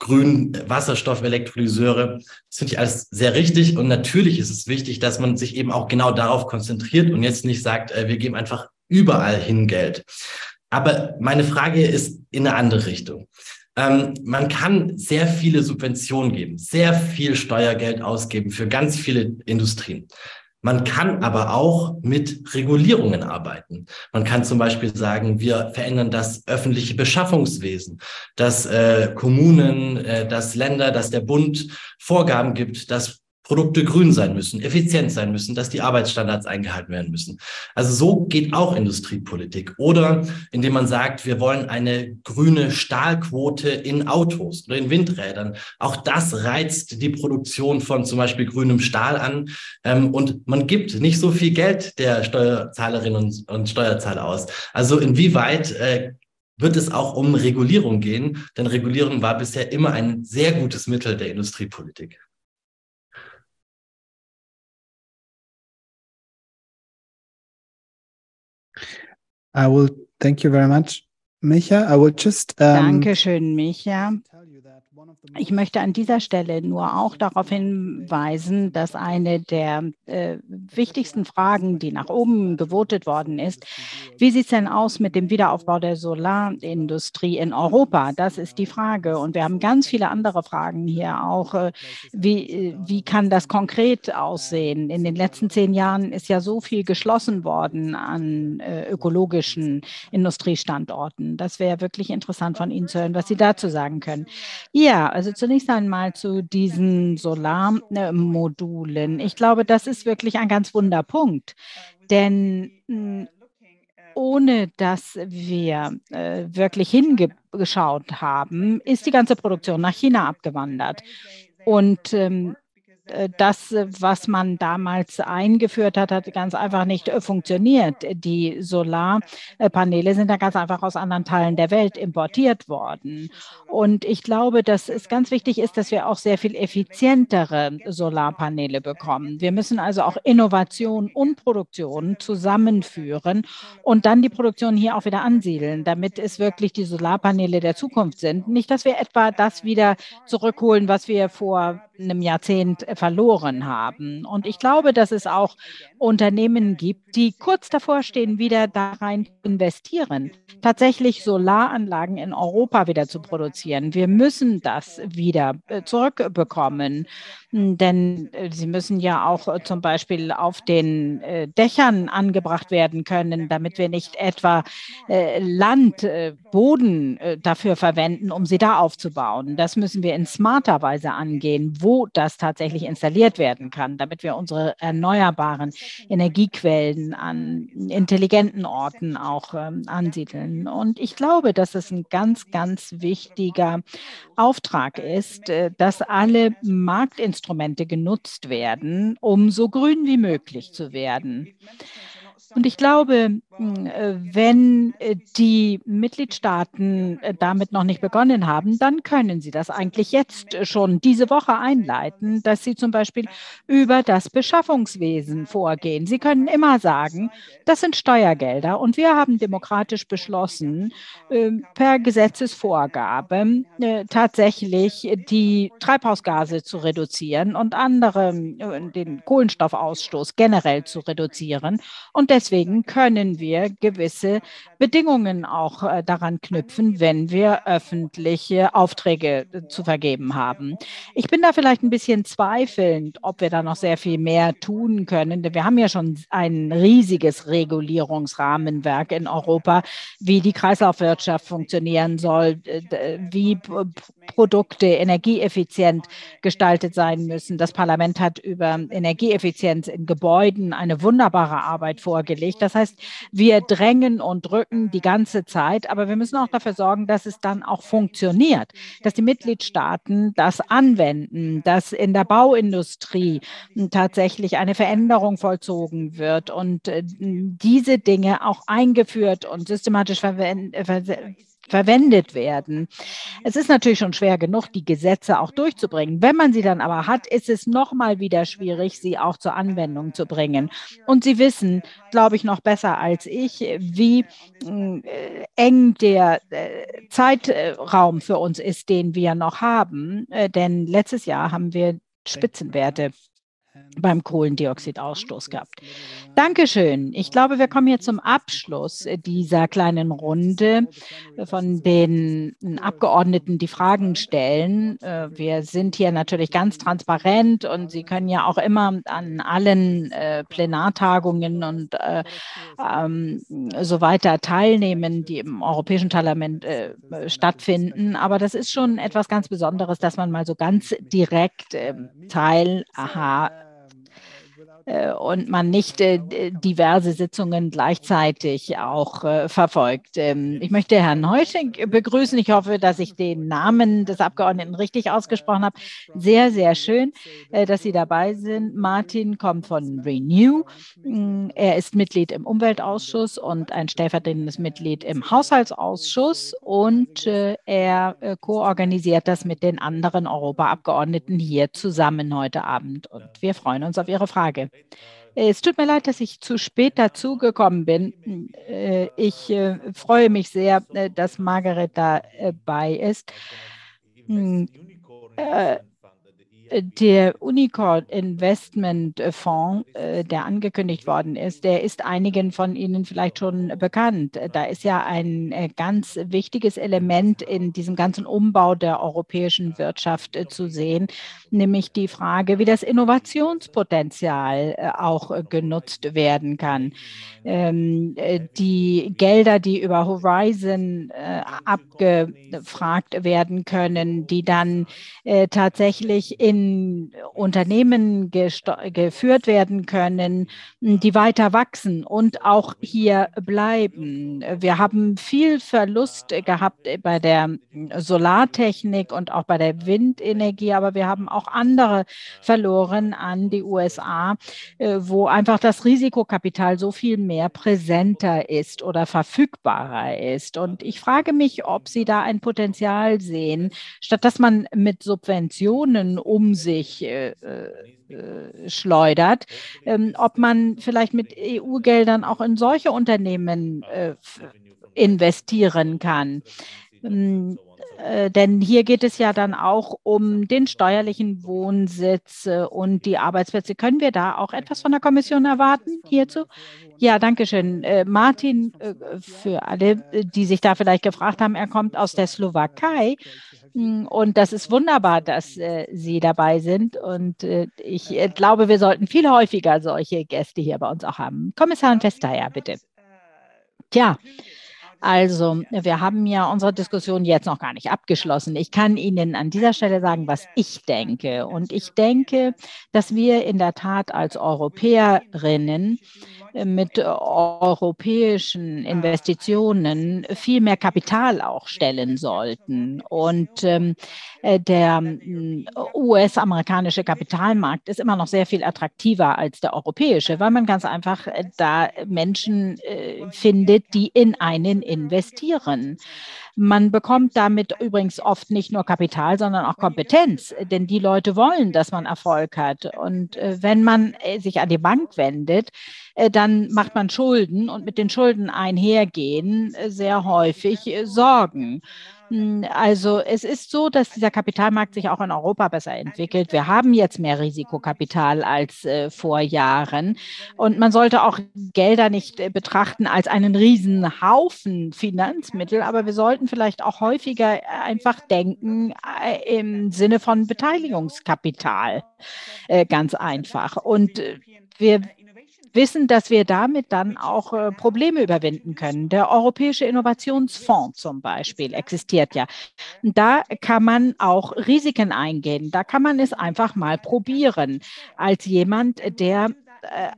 grün Wasserstoffelektrolyseure. Das finde ich alles sehr richtig. Und natürlich ist es wichtig, dass man sich eben auch genau darauf konzentriert und jetzt nicht sagt, äh, wir geben einfach überall hin Geld. Aber meine Frage ist in eine andere Richtung. Ähm, man kann sehr viele Subventionen geben, sehr viel Steuergeld ausgeben für ganz viele Industrien. Man kann aber auch mit Regulierungen arbeiten. Man kann zum Beispiel sagen, wir verändern das öffentliche Beschaffungswesen, dass äh, Kommunen, äh, dass Länder, dass der Bund Vorgaben gibt, dass Produkte grün sein müssen, effizient sein müssen, dass die Arbeitsstandards eingehalten werden müssen. Also so geht auch Industriepolitik. Oder indem man sagt, wir wollen eine grüne Stahlquote in Autos oder in Windrädern. Auch das reizt die Produktion von zum Beispiel grünem Stahl an. Ähm, und man gibt nicht so viel Geld der Steuerzahlerinnen und, Steuerzahler aus. Also inwieweit äh, wird es auch um Regulierung gehen? Denn Regulierung war bisher immer ein sehr gutes Mittel der Industriepolitik. I will thank you very much, Micha. I will just. Um, Dankeschön, Micha. Ich möchte an dieser Stelle nur auch darauf hinweisen, dass eine der äh, wichtigsten Fragen, die nach oben gewotet worden ist, wie sieht es denn aus mit dem Wiederaufbau der Solarindustrie in Europa? Das ist die Frage. Und wir haben ganz viele andere Fragen hier auch. Äh, wie, äh, wie kann das konkret aussehen? In den letzten zehn Jahren ist ja so viel geschlossen worden an äh, ökologischen Industriestandorten. Das wäre wirklich interessant von Ihnen zu hören, was Sie dazu sagen können. Ja, also zunächst einmal zu diesen Solarmodulen. Ich glaube, das ist wirklich ein ganz wunder Punkt, denn hm, ohne dass wir äh, wirklich hingeschaut haben, ist die ganze Produktion nach China abgewandert. Und ähm, das, was man damals eingeführt hat, hat ganz einfach nicht funktioniert. Die Solarpaneele sind da ganz einfach aus anderen Teilen der Welt importiert worden. Und ich glaube, dass es ganz wichtig ist, dass wir auch sehr viel effizientere Solarpaneele bekommen. Wir müssen also auch Innovation und Produktion zusammenführen und dann die Produktion hier auch wieder ansiedeln, damit es wirklich die Solarpaneele der Zukunft sind. Nicht, dass wir etwa das wieder zurückholen, was wir vor einem Jahrzehnt verloren haben. Und ich glaube, dass es auch Unternehmen gibt, die kurz davor stehen, wieder da rein zu investieren, tatsächlich Solaranlagen in Europa wieder zu produzieren. Wir müssen das wieder äh, zurückbekommen, denn äh, sie müssen ja auch äh, zum Beispiel auf den Dächern angebracht werden können, damit wir nicht etwa Land, Boden dafür verwenden, um sie da aufzubauen. Das müssen wir in smarter Weise angehen, wo das tatsächlich installiert werden kann, damit wir unsere erneuerbaren Energiequellen an intelligenten Orten auch ähm, ansiedeln. Und ich glaube, dass es ein ganz, ganz wichtiger Auftrag ist, äh, dass alle Marktinstrumente genutzt werden, um so grün wie möglich zu werden. Und ich glaube, hm, äh, wenn äh, die Mitgliedstaaten äh, damit noch nicht begonnen haben, dann können sie das eigentlich jetzt schon diese Woche einleiten, dass sie zum Beispiel über das Beschaffungswesen vorgehen. Sie können immer sagen, das sind Steuergelder und wir haben demokratisch beschlossen, per Gesetzesvorgabe tatsächlich die Treibhausgase zu reduzieren und andere, den Kohlenstoffausstoß generell zu reduzieren. Und deswegen können wir gewisse Bedingungen auch äh, daran knüpfen, wenn wir öffentliche Aufträge äh, zu vergeben haben. Ich bin da vielleicht ein bisschen zweifelnd, ob wir da noch sehr viel mehr tun können. Denn wir haben ja schon ein riesiges Regulierungsrahmenwerk in Europa, wie die Kreislaufwirtschaft funktionieren soll, wie Produkte energieeffizient gestaltet sein müssen. Das Parlament hat über Energieeffizienz in Gebäuden eine wunderbare Arbeit vorgelegt. Das heißt, wir drängen und drücken die ganze Zeit, aber wir müssen auch dafür sorgen, dass es dann auch funktioniert, dass die Mitgliedstaaten das anwenden, dass in der Bauindustrie tatsächlich eine Veränderung vollzogen wird und äh, diese Dinge auch eingeführt und systematisch verwendet verwendet werden. Es ist natürlich schon schwer genug, die Gesetze auch durchzubringen. Wenn man sie dann aber hat, ist es nochmal wieder schwierig, sie auch zur Anwendung zu bringen. Und Sie wissen, glaube ich, noch besser als ich, wie äh, eng der äh, Zeitraum für uns ist, den wir noch haben. Äh, denn letztes Jahr haben wir Spitzenwerte beim Kohlendioxidausstoß gehabt. Dankeschön. Ich glaube, wir kommen jetzt zum Abschluss dieser kleinen Runde von den Abgeordneten, die Fragen stellen. Äh, wir sind hier natürlich ganz transparent und Sie können ja auch immer an allen äh, Plenartagungen und äh, ähm, so weiter teilnehmen, die im Europäischen Parlament stattfinden. Aber das ist schon etwas ganz Besonderes, dass man mal so ganz direkt ähm, teil, und man nicht äh, diverse Sitzungen gleichzeitig auch äh, verfolgt. Ähm, ich möchte Herrn Heusching begrüßen. Ich hoffe, dass ich den Namen des Abgeordneten richtig ausgesprochen habe. Sehr, sehr schön, dass Sie dabei sind. Martin kommt von Renew. Mm, er ist Mitglied im Umweltausschuss und ein stellvertretendes Mitglied im Haushaltsausschuss und er koorganisiert das mit den anderen Europaabgeordneten hier zusammen heute Abend. Und wir freuen uns auf Ihre Frage. Es tut mir leid, dass ich zu spät dazugekommen bin. Äh, ich äh, freue mich sehr, äh, dass Margaret dabei ist. Hm, der Unicorn Investment Fonds, äh, der angekündigt worden ist, der ist einigen von Ihnen vielleicht schon bekannt. Da ist ja ein äh, ganz wichtiges Element in diesem ganzen Umbau der europäischen Wirtschaft äh, zu sehen, nämlich die Frage, wie das Innovationspotenzial auch genutzt werden kann. Ähm, die Gelder, die über Horizon abgefragt werden können, die dann tatsächlich in denen Unternehmen geführt werden können, die weiter wachsen und auch hier bleiben. Wir haben viel Verlust gehabt bei der Solartechnik und auch bei der Windenergie, aber wir haben auch andere verloren an die USA, äh, wo einfach das Risikokapital so viel mehr präsenter ist oder verfügbarer ist. Und ich frage mich, ob Sie da ein Potenzial sehen, statt dass man mit Subventionen um sich äh, äh, schleudert, ähm, ob man vielleicht mit EU-Geldern auch in solche Unternehmen äh, investieren kann. Ähm, äh, denn hier geht es ja dann auch um den steuerlichen Wohnsitz äh, und die Arbeitsplätze. Können wir da auch etwas von der Kommission erwarten hierzu? Ja, danke schön. Äh, Martin, äh, für alle, die sich da vielleicht gefragt haben, er kommt aus der Slowakei. Mm, und das ist wunderbar, dass Sie dabei sind. Und ich glaube, wir sollten viel häufiger solche Gäste hier bei uns auch haben. Kommissarin Vestager, bitte. Tja, also, wir haben ja unsere Diskussion jetzt noch gar nicht abgeschlossen. Ich kann Ihnen an dieser Stelle sagen, was ich denke. Und ich denke, dass wir in der Tat als Europäerinnen mit europäischen Investitionen viel mehr Kapital auch stellen sollten. Und ähm, äh, der mm, US-amerikanische Kapitalmarkt ist immer noch sehr viel attraktiver als der europäische, weil man ganz einfach äh, da Menschen äh, findet, die in einen investieren. Man bekommt damit übrigens oft nicht nur Kapital, sondern auch Kompetenz, denn die Leute wollen, dass man Erfolg hat. Und äh, wenn man äh, sich an die Bank wendet, äh, dann macht man Schulden und mit den Schulden einhergehen sehr häufig Sorgen. Hm, also es ist so, dass dieser Kapitalmarkt sich auch in Europa besser entwickelt. Wir haben jetzt mehr Risikokapital als äh, vor Jahren. Und man sollte auch Gelder nicht äh, betrachten als einen riesen Haufen Finanzmittel, aber wir sollten vielleicht auch häufiger einfach denken äh, im Sinne von Beteiligungskapital. Äh, ganz einfach. Und äh, wir wissen, dass wir damit dann auch äh, Probleme überwinden können. Der Europäische Innovationsfonds zum Beispiel existiert ja. Da kann man auch Risiken eingehen. Da kann man es einfach mal probieren als jemand, der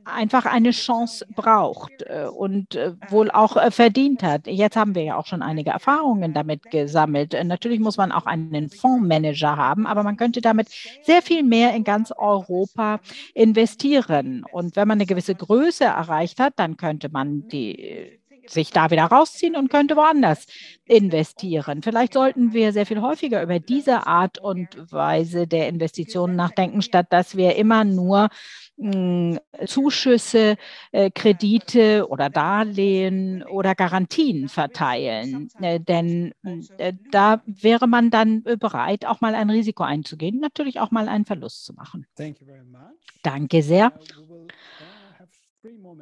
einfach eine Chance braucht äh, und äh, wohl auch verdient hat. Jetzt haben wir ja auch schon einige Erfahrungen damit gesammelt. Natürlich muss man auch einen Fondsmanager haben, aber man könnte damit sehr viel mehr in ganz Europa investieren. Und wenn man eine gewisse Größe erreicht hat, dann könnte man die sich da wieder rausziehen und könnte woanders investieren. Vielleicht sollten wir sehr viel häufiger über diese Art und Weise der Investitionen nachdenken, statt dass wir immer nur hm, Zuschüsse, äh, Kredite oder Darlehen oder Garantien verteilen. Äh, denn äh, da wäre man dann bereit, auch mal ein Risiko einzugehen, natürlich auch mal einen Verlust zu machen. Danke sehr.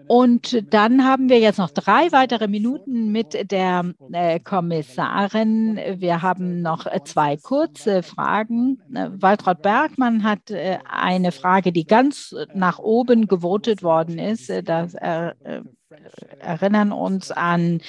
Und dann haben wir jetzt noch drei weitere Minuten mit der äh, Kommissarin. Wir haben noch zwei kurze Fragen. Waltraud Bergmann hat äh, eine Frage, die ganz nach oben gewotet worden ist. Das erinnern uns an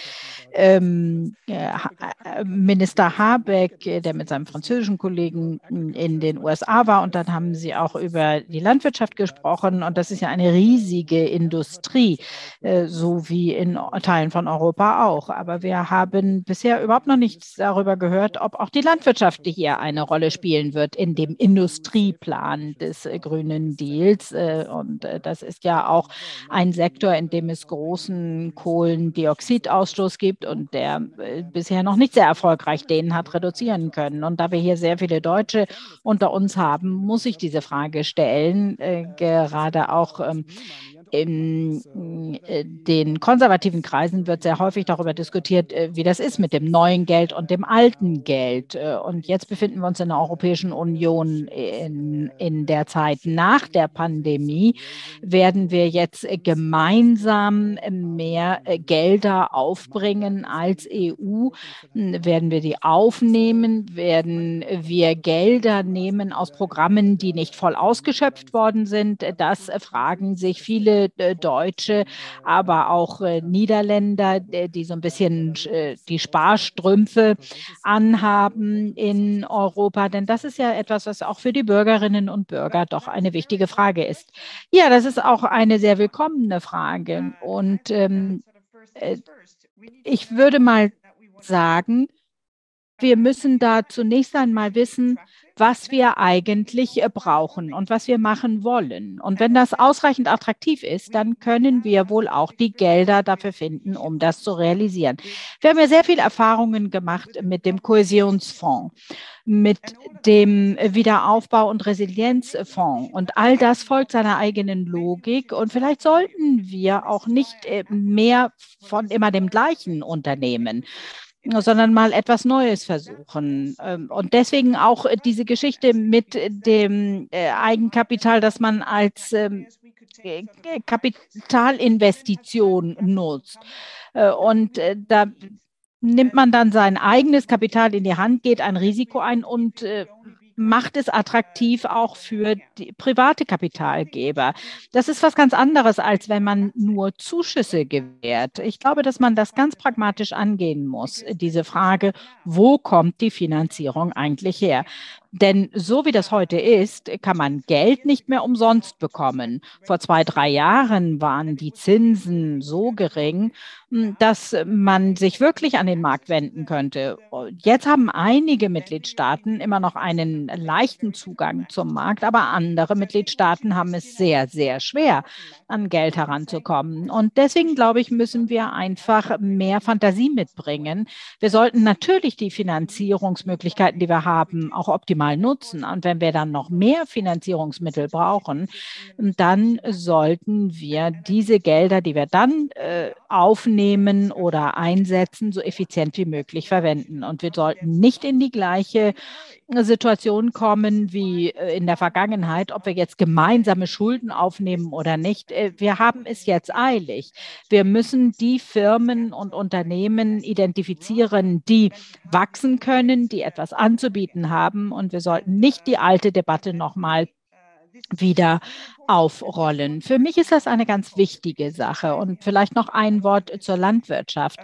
ähm, äh, Minister Habeck, der mit seinem französischen Kollegen in den USA war. Und dann haben sie auch über die Landwirtschaft gesprochen. Und das ist ja eine riesige Industrie, äh, so wie in Teilen von Europa auch. Aber wir haben bisher überhaupt noch nichts darüber gehört, ob auch die Landwirtschaft hier eine Rolle spielen wird in dem Industrieplan des äh, Grünen Deals. Äh, und äh, das ist ja auch ein Sektor, in dem es großen Kohlendioxidausstoß gibt und der äh, bisher noch nicht sehr erfolgreich den hat reduzieren können. Und da wir hier sehr viele Deutsche unter uns haben, muss ich diese Frage stellen, äh, gerade auch ähm, in äh, den konservativen Kreisen wird sehr häufig darüber diskutiert, äh, wie das ist mit dem neuen Geld und dem alten Geld. Äh, und jetzt befinden wir uns in der Europäischen Union in, in der Zeit nach der Pandemie. Werden wir jetzt gemeinsam mehr Gelder aufbringen als EU? Werden wir die aufnehmen? Werden wir Gelder nehmen aus Programmen, die nicht voll ausgeschöpft worden sind? Das fragen sich viele äh, Deutsche, aber auch äh, Niederländer, die so ein bisschen äh, die Sparstrümpfe anhaben in Europa. Denn das ist ja etwas, was auch für die Bürgerinnen und Bürger doch eine wichtige Frage ist. Ja, das ist auch eine sehr willkommene Frage. Und ähm, äh, ich würde mal sagen, wir müssen da zunächst einmal wissen, was wir eigentlich äh, brauchen und was wir machen wollen. Und wenn das ausreichend attraktiv ist, dann können wir wohl auch die Gelder dafür finden, um das zu realisieren. Wir haben ja sehr viele Erfahrungen gemacht mit dem Kohäsionsfonds, mit dem Wiederaufbau- und Resilienzfonds. Und all das folgt seiner eigenen Logik. Und vielleicht sollten wir auch nicht äh, mehr von immer dem gleichen unternehmen sondern mal etwas Neues versuchen. Ähm, und deswegen auch diese Geschichte mit dem äh, Eigenkapital, das man als ähm, äh, Kapitalinvestition nutzt. Äh, und da nimmt man dann sein eigenes Kapital in die Hand, geht ein Risiko ein und macht es attraktiv auch für die private Kapitalgeber. Das ist was ganz anderes, als wenn man nur Zuschüsse gewährt. Ich glaube, dass man das ganz pragmatisch angehen muss, diese Frage, wo kommt die Finanzierung eigentlich her? Denn so wie das heute ist, kann man Geld nicht mehr umsonst bekommen. Vor zwei, drei Jahren waren die Zinsen so gering, hm, dass man sich wirklich an den Markt wenden könnte. Jetzt haben einige Mitgliedstaaten immer noch einen leichten Zugang zum Markt, aber andere Mitgliedstaaten haben es sehr, sehr schwer, an Geld heranzukommen. Und deswegen, glaube ich, müssen wir einfach mehr Fantasie mitbringen. Wir sollten natürlich die Finanzierungsmöglichkeiten, die wir haben, auch optimal nutzen. Und wenn wir dann noch mehr Finanzierungsmittel brauchen, dann sollten wir diese Gelder, die wir dann äh, aufnehmen oder einsetzen, so effizient wie möglich verwenden. Und wir sollten nicht in die gleiche Situation kommen wie äh, in der Vergangenheit, ob wir jetzt gemeinsame Schulden aufnehmen oder nicht. Äh, wir haben es jetzt eilig. Wir müssen die Firmen und Unternehmen identifizieren, die wachsen können, die etwas anzubieten haben. Und wir sollten nicht die alte Debatte nochmal wieder aufrollen. Für mich ist das eine ganz wichtige Sache. Und vielleicht noch ein Wort zur Landwirtschaft.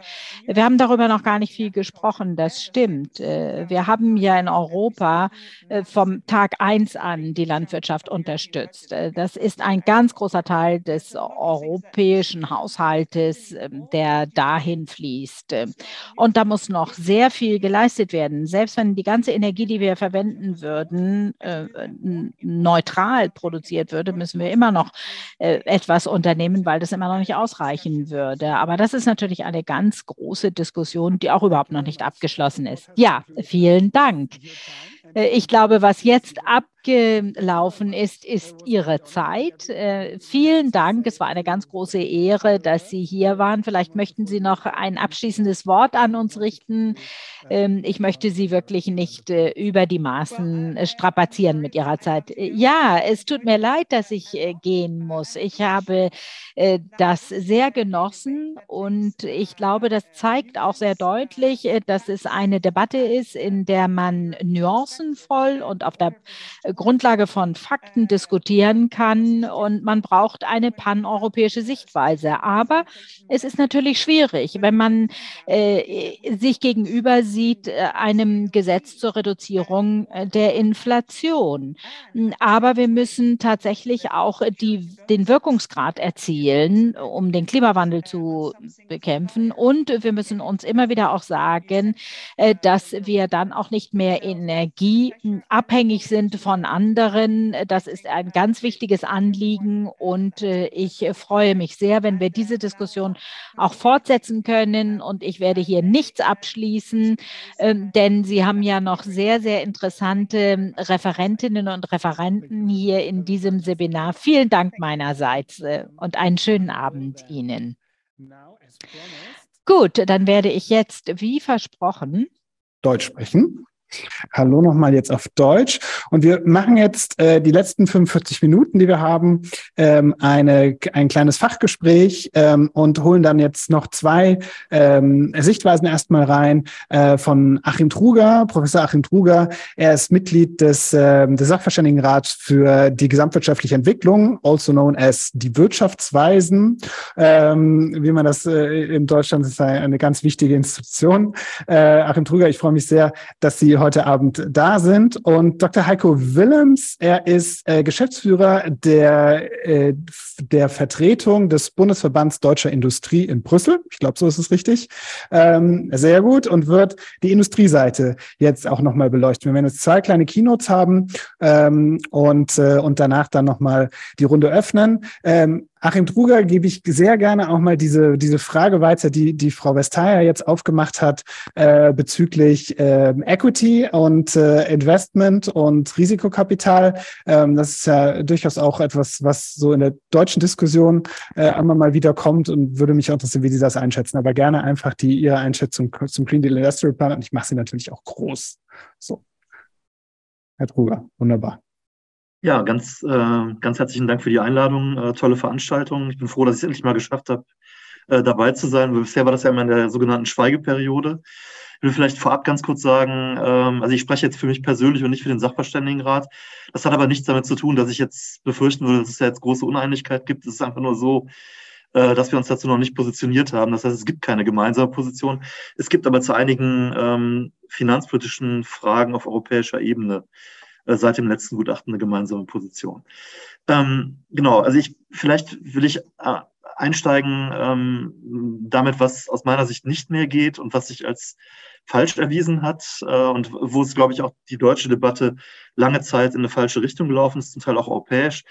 Wir haben darüber noch gar nicht viel gesprochen. Das stimmt. Äh, wir haben ja in Europa äh, vom Tag eins an die Landwirtschaft unterstützt. Äh, das ist ein ganz großer Teil des europäischen Haushaltes, ähm, der dahin fließt. Und da muss noch sehr viel geleistet werden. Selbst wenn die ganze Energie, die wir verwenden würden, neutral produziert würde, müssen müssen wir immer noch äh, etwas unternehmen, weil das immer noch nicht ausreichen würde. Aber das ist natürlich eine ganz große Diskussion, die auch überhaupt noch nicht abgeschlossen ist. Ja, vielen Dank. Äh, ich glaube, was jetzt abgelaufen ist, ist Ihre Zeit. Äh, vielen Dank. Es war eine ganz große Ehre, dass Sie hier waren. Vielleicht möchten Sie noch ein abschließendes Wort an uns richten. Ähm, ich möchte Sie wirklich nicht äh, über die Maßen strapazieren mit Ihrer Zeit. Ja, es tut mir leid, dass ich gehen muss. Ich habe das sehr genossen und ich glaube, das zeigt auch sehr deutlich, dass es eine Debatte ist, in der man Nuancen nuancenvoll und auf der Grundlage von Fakten diskutieren kann. Und man braucht eine paneuropäische Sichtweise. Aber es ist natürlich schwierig, wenn man äh, sich gegenüber sieht äh, einem Gesetz zur Reduzierung äh, der Inflation. Aber wir müssen tatsächlich auch die, den Wirkungsgrad erzielen, um den Klimawandel zu bekämpfen. Und wir müssen uns immer wieder auch sagen, äh, dass wir dann auch nicht mehr Energie die abhängig sind von anderen. Das ist ein ganz wichtiges Anliegen und äh, ich freue mich sehr, wenn wir diese Diskussion auch fortsetzen können. Und ich werde hier nichts abschließen, ähm, denn Sie haben ja noch sehr, sehr interessante Referentinnen und Referenten hier in diesem Seminar. Vielen Dank meinerseits äh, und einen schönen Abend Ihnen. Gut, dann werde ich jetzt, wie versprochen, Deutsch sprechen. Hallo nochmal jetzt auf Deutsch. Und wir machen jetzt äh, die letzten 45 Minuten, die wir haben, ähm, eine, ein kleines Fachgespräch ähm, und holen dann jetzt noch zwei ähm, Sichtweisen erstmal rein äh, von Achim Truger, Professor Achim Truger. Er ist Mitglied des, äh, des Sachverständigenrats für die gesamtwirtschaftliche Entwicklung, also known as die Wirtschaftsweisen. Ähm, wie man das äh, in Deutschland ist, eine ganz wichtige Institution. Äh, Achim Truger, ich freue mich sehr, dass Sie heute Abend da sind. Und Dr. Heiko Willems, er ist äh, Geschäftsführer der, äh, der Vertretung des Bundesverbands Deutscher Industrie in Brüssel. Ich glaube, so ist es richtig. Ähm, sehr gut und wird die Industrieseite jetzt auch nochmal beleuchten. Wir werden jetzt zwei kleine Keynotes haben ähm, und, äh, und danach dann nochmal die Runde öffnen. Ähm, Achim Truger gebe ich sehr gerne auch mal diese, diese Frage weiter, die, die Frau Vestager jetzt aufgemacht hat äh, bezüglich äh, Equity und äh, Investment und Risikokapital. Ähm, das ist ja durchaus auch etwas, was so in der deutschen Diskussion äh, immer mal wieder kommt und würde mich auch interessieren, wie Sie das einschätzen. Aber gerne einfach die Ihre Einschätzung zum Clean Deal Industrial Plan und ich mache sie natürlich auch groß. So. Herr Truger, wunderbar. Ja, ganz, äh, ganz herzlichen Dank für die Einladung. Äh, tolle Veranstaltung. Ich bin froh, dass ich es endlich mal geschafft habe, äh, dabei zu sein. Bisher war das ja immer in der sogenannten Schweigeperiode. Ich will vielleicht vorab ganz kurz sagen, ähm, also ich spreche jetzt für mich persönlich und nicht für den Sachverständigenrat. Das hat aber nichts damit zu tun, dass ich jetzt befürchten würde, dass es ja jetzt große Uneinigkeit gibt. Es ist einfach nur so, äh, dass wir uns dazu noch nicht positioniert haben. Das heißt, es gibt keine gemeinsame Position. Es gibt aber zu einigen ähm, finanzpolitischen Fragen auf europäischer Ebene seit dem letzten Gutachten eine gemeinsame Position. Ähm, genau, also ich vielleicht will ich äh, einsteigen ähm, damit, was aus meiner Sicht nicht mehr geht und was sich als falsch erwiesen hat äh, und wo es, glaube ich, auch die deutsche Debatte lange Zeit in eine falsche Richtung gelaufen ist, zum Teil auch europäisch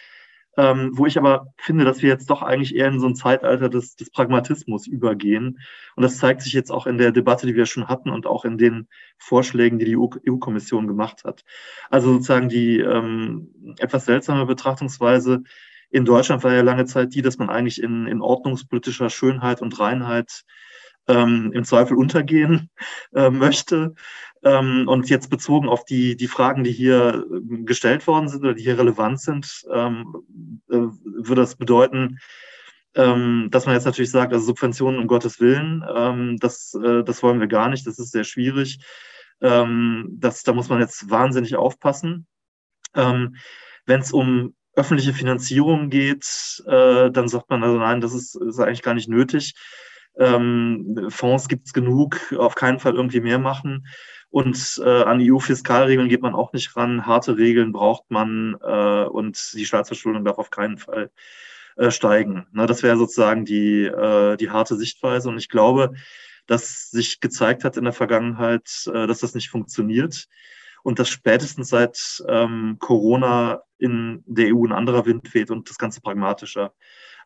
ähm, wo ich aber finde, dass wir jetzt doch eigentlich eher in so ein Zeitalter des, des Pragmatismus übergehen. Und das zeigt sich jetzt auch in der Debatte, die wir schon hatten und auch in den Vorschlägen, die die EU-Kommission gemacht hat. Also sozusagen die ähm, etwas seltsame Betrachtungsweise in Deutschland war ja lange Zeit die, dass man eigentlich in, in ordnungspolitischer Schönheit und Reinheit ähm, im Zweifel untergehen <laughs> äh, möchte. Ähm, und jetzt bezogen auf die, die Fragen, die hier ähm, gestellt worden sind oder die hier relevant sind, ähm, äh, würde das bedeuten, ähm, dass man jetzt natürlich sagt, also Subventionen um Gottes Willen, ähm, das, äh, das wollen wir gar nicht, das ist sehr schwierig. Ähm, das, da muss man jetzt wahnsinnig aufpassen. Wenn es um öffentliche Finanzierung geht, äh, dann sagt man also nein, das ist, ist eigentlich gar nicht nötig. Fonds gibt es genug, auf keinen Fall irgendwie mehr machen. Und äh, an EU-Fiskalregeln geht man auch nicht ran. Harte Regeln braucht man äh, und die Staatsverschuldung darf auf keinen Fall äh, steigen. Na, das wäre sozusagen die, äh, die harte Sichtweise. Und ich glaube, dass sich gezeigt hat in der Vergangenheit, äh, dass das nicht funktioniert und dass spätestens seit ähm, Corona in der EU ein anderer Wind weht und das Ganze pragmatischer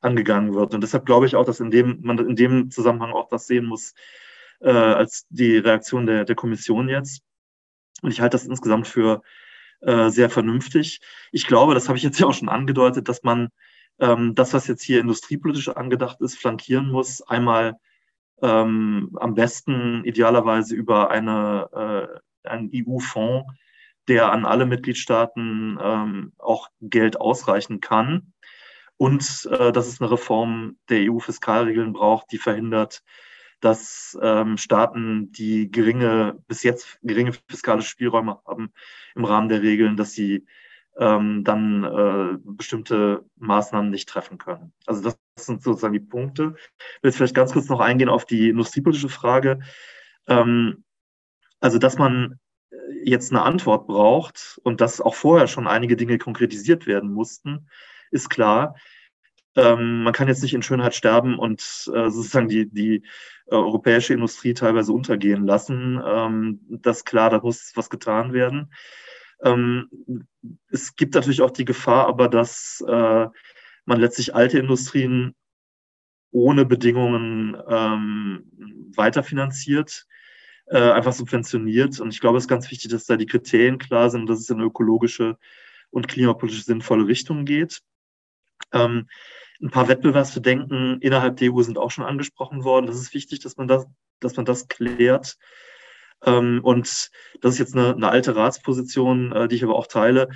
angegangen wird. Und deshalb glaube ich auch, dass in dem, man in dem Zusammenhang auch das sehen muss, äh, als die Reaktion der, der Kommission jetzt. Und ich halte das insgesamt für äh, sehr vernünftig. Ich glaube, das habe ich jetzt ja auch schon angedeutet, dass man ähm, das, was jetzt hier industriepolitisch angedacht ist, flankieren muss. Einmal ähm, am besten idealerweise über eine, äh, einen EU-Fonds, der an alle Mitgliedstaaten ähm, auch Geld ausreichen kann. Und äh, dass es eine Reform der EU-Fiskalregeln braucht, die verhindert, dass ähm, Staaten, die geringe, bis jetzt geringe fiskale Spielräume haben im Rahmen der Regeln, dass sie ähm, dann äh, bestimmte Maßnahmen nicht treffen können. Also das sind sozusagen die Punkte. Ich will jetzt vielleicht ganz kurz noch eingehen auf die industriepolitische Frage. Ähm, also dass man äh, jetzt eine Antwort braucht und dass auch vorher schon einige Dinge konkretisiert werden mussten, ist klar. Ähm, man kann jetzt nicht in Schönheit sterben und äh, sozusagen die, die äh, europäische Industrie teilweise untergehen lassen. Ähm, das ist klar, da muss was getan werden. Ähm, es gibt natürlich auch die Gefahr, aber dass äh, man letztlich alte Industrien ohne Bedingungen ähm, weiterfinanziert, äh, einfach subventioniert. Und ich glaube, es ist ganz wichtig, dass da die Kriterien klar sind, dass es in ökologische und klimapolitisch sinnvolle Richtung geht. Ähm, ein paar Wettbewerbsbedenken innerhalb der EU sind auch schon angesprochen worden. Das ist wichtig, dass man das, dass man das klärt. Ähm, und das ist jetzt eine, eine alte Ratsposition, äh, die ich aber auch teile.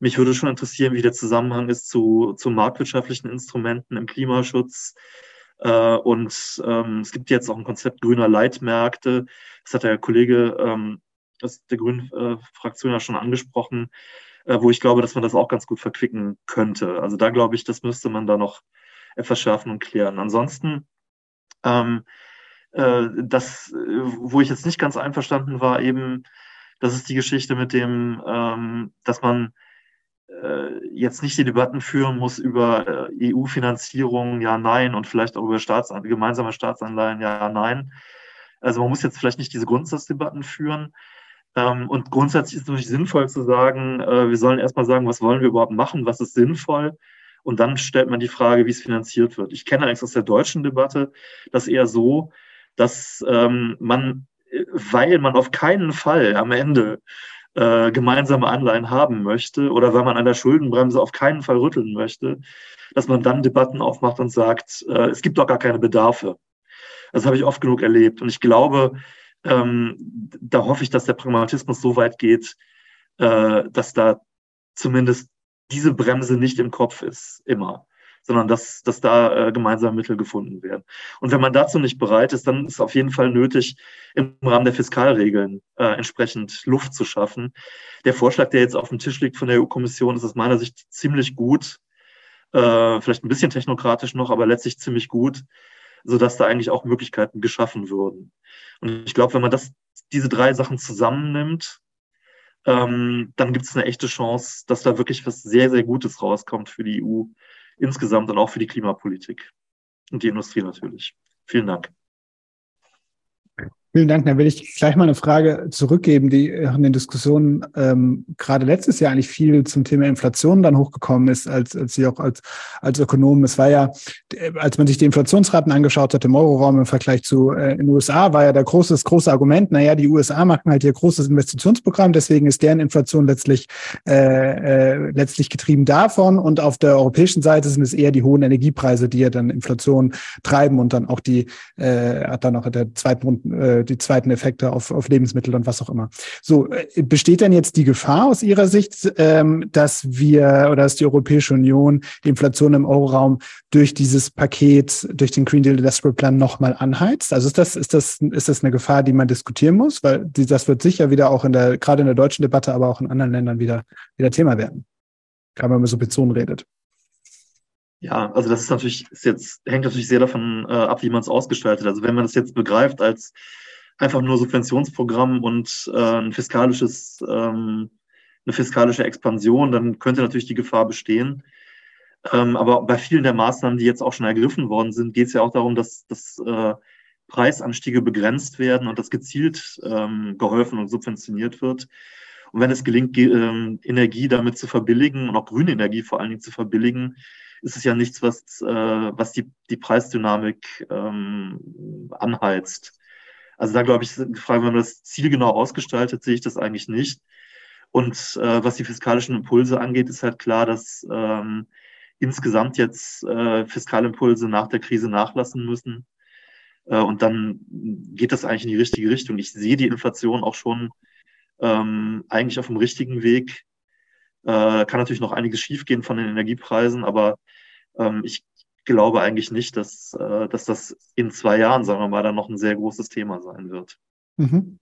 Mich würde schon interessieren, wie der Zusammenhang ist zu, zu marktwirtschaftlichen Instrumenten im Klimaschutz. Äh, und ähm, es gibt jetzt auch ein Konzept grüner Leitmärkte. Das hat der Kollege ähm, aus der Grünen äh, ja schon angesprochen, äh, wo ich glaube, dass man das auch ganz gut verquicken könnte. Also da glaube ich, das müsste man da noch etwas schärfen und klären. Ansonsten ähm, äh, das, äh, wo ich jetzt nicht ganz einverstanden war, eben, das ist die Geschichte mit dem, ähm, dass man äh, jetzt nicht die Debatten führen muss über äh, EU-Finanzierung, ja, nein, und vielleicht auch über Staatsan gemeinsame Staatsanleihen, ja, nein. Also man muss jetzt vielleicht nicht diese Grundsatzdebatten führen. Ähm, und grundsätzlich ist es natürlich sinnvoll zu sagen, äh, wir sollen erstmal sagen, was wollen wir überhaupt machen, was ist sinnvoll. Und dann stellt man die Frage, wie es finanziert wird. Ich kenne allerdings aus der deutschen Debatte das eher so, dass ähm, man, weil man auf keinen Fall am Ende äh, gemeinsame Anleihen haben möchte oder weil man an der Schuldenbremse auf keinen Fall rütteln möchte, dass man dann Debatten aufmacht und sagt, äh, es gibt doch gar keine Bedarfe. Das habe ich oft genug erlebt. Und ich glaube, ähm, da hoffe ich, dass der Pragmatismus so weit geht, äh, dass da zumindest diese Bremse nicht im Kopf ist, immer sondern dass, dass da äh, gemeinsame Mittel gefunden werden. Und wenn man dazu nicht bereit ist, dann ist auf jeden Fall nötig, im Rahmen der Fiskalregeln äh, entsprechend Luft zu schaffen. Der Vorschlag, der jetzt auf dem Tisch liegt von der EU-Kommission, ist aus meiner Sicht ziemlich gut, äh, vielleicht ein bisschen technokratisch noch, aber letztlich ziemlich gut, sodass da eigentlich auch Möglichkeiten geschaffen würden. Und ich glaube, wenn man das, diese drei Sachen zusammennimmt, ähm, dann gibt es eine echte Chance, dass da wirklich was sehr, sehr Gutes rauskommt für die EU insgesamt und auch für die Klimapolitik und die Industrie natürlich. Vielen Dank. Vielen Dank. Dann will ich gleich mal eine Frage zurückgeben, die in den Diskussionen ähm, gerade letztes Jahr eigentlich viel zum Thema Inflation dann hochgekommen ist, als, als Sie auch als, als Ökonomen. Es war ja, als man sich die Inflationsraten angeschaut hat im Euroraum im Vergleich zu äh, in den USA, war ja der große, das große Argument, naja, die USA machen halt ihr großes Investitionsprogramm, deswegen ist deren Inflation letztlich, äh, äh, letztlich getrieben davon. Und auf der europäischen Seite sind es eher die hohen Energiepreise, die ja dann Inflation treiben und dann auch die, äh, hat dann auch der zweiten äh, die zweiten Effekte auf, auf Lebensmittel und was auch immer. So, äh, besteht denn jetzt die Gefahr aus Ihrer Sicht, ähm, dass wir oder dass die Europäische Union die Inflation im Euroraum durch dieses Paket, durch den Green Deal Industrial Plan nochmal anheizt? Also ist das, ist das, ist das eine Gefahr, die man diskutieren muss? Weil die, das wird sicher wieder auch in der, gerade in der deutschen Debatte, aber auch in anderen Ländern wieder, wieder Thema werden. Gerade wenn man so Bezogen redet. Ja, also das ist natürlich, ist jetzt, hängt natürlich sehr davon äh, ab, wie man es ausgestaltet. Also wenn man das jetzt begreift als einfach nur Subventionsprogramm und äh, ein fiskalisches, ähm, eine fiskalische Expansion, dann könnte natürlich die Gefahr bestehen. Ähm, aber bei vielen der Maßnahmen, die jetzt auch schon ergriffen worden sind, geht es ja auch darum, dass, dass äh, Preisanstiege begrenzt werden und dass gezielt ähm, geholfen und subventioniert wird. Und wenn es gelingt, ähm, Energie damit zu verbilligen und auch grüne Energie vor allen Dingen zu verbilligen, ist es ja nichts, was, äh, was die, die Preisdynamik ähm, anheizt. Also da glaube ich, die Frage, wenn man das Ziel genau ausgestaltet, sehe ich das eigentlich nicht. Und äh, was die fiskalischen Impulse angeht, ist halt klar, dass ähm, insgesamt jetzt äh, Fiskalimpulse nach der Krise nachlassen müssen. Äh, und dann geht das eigentlich in die richtige Richtung. Ich sehe die Inflation auch schon ähm, eigentlich auf dem richtigen Weg. Äh, kann natürlich noch einiges schiefgehen von den Energiepreisen, aber ähm, ich glaube eigentlich nicht, dass, äh, dass das in zwei Jahren, sagen wir mal, dann noch ein sehr großes Thema sein wird. Mhm.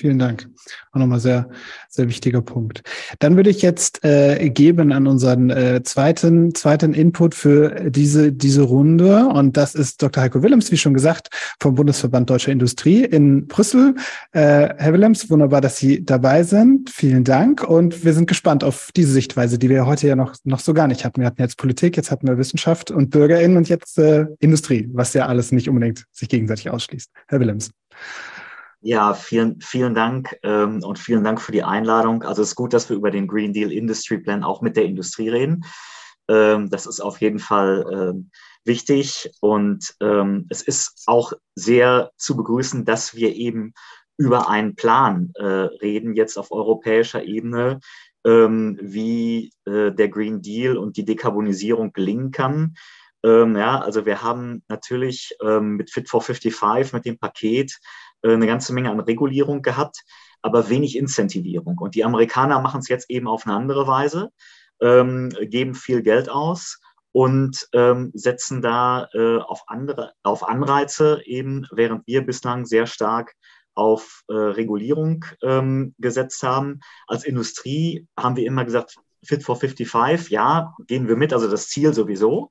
Vielen Dank. Auch nochmal sehr, sehr wichtiger Punkt. Dann würde ich jetzt äh, geben an unseren äh, zweiten, zweiten Input für diese, diese Runde. Und das ist Dr. Heiko Willems, wie schon gesagt, vom Bundesverband Deutscher Industrie in Brüssel. Äh, Herr Willems, wunderbar, dass Sie dabei sind. Vielen Dank. Und wir sind gespannt auf diese Sichtweise, die wir heute ja noch, noch so gar nicht hatten. Wir hatten jetzt Politik, jetzt hatten wir Wissenschaft und BürgerInnen und jetzt äh, Industrie, was ja alles nicht unbedingt sich gegenseitig ausschließt. Herr Willems. Ja, vielen, vielen Dank ähm, und vielen Dank für die Einladung. Also es ist gut, dass wir über den Green Deal Industry Plan auch mit der Industrie reden. Ähm, das ist auf jeden Fall ähm, wichtig und ähm, es ist auch sehr zu begrüßen, dass wir eben über einen Plan äh, reden, jetzt auf europäischer Ebene, ähm, wie äh, der Green Deal und die Dekarbonisierung gelingen kann. Ähm, ja, also wir haben natürlich ähm, mit Fit for 55, mit dem Paket, eine ganze Menge an Regulierung gehabt, aber wenig Incentivierung. Und die Amerikaner machen es jetzt eben auf eine andere Weise, ähm, geben viel Geld aus und ähm, setzen da äh, auf andere, auf Anreize eben, während wir bislang sehr stark auf äh, Regulierung ähm, gesetzt haben. Als Industrie haben wir immer gesagt, Fit for 55, ja, gehen wir mit, also das Ziel sowieso.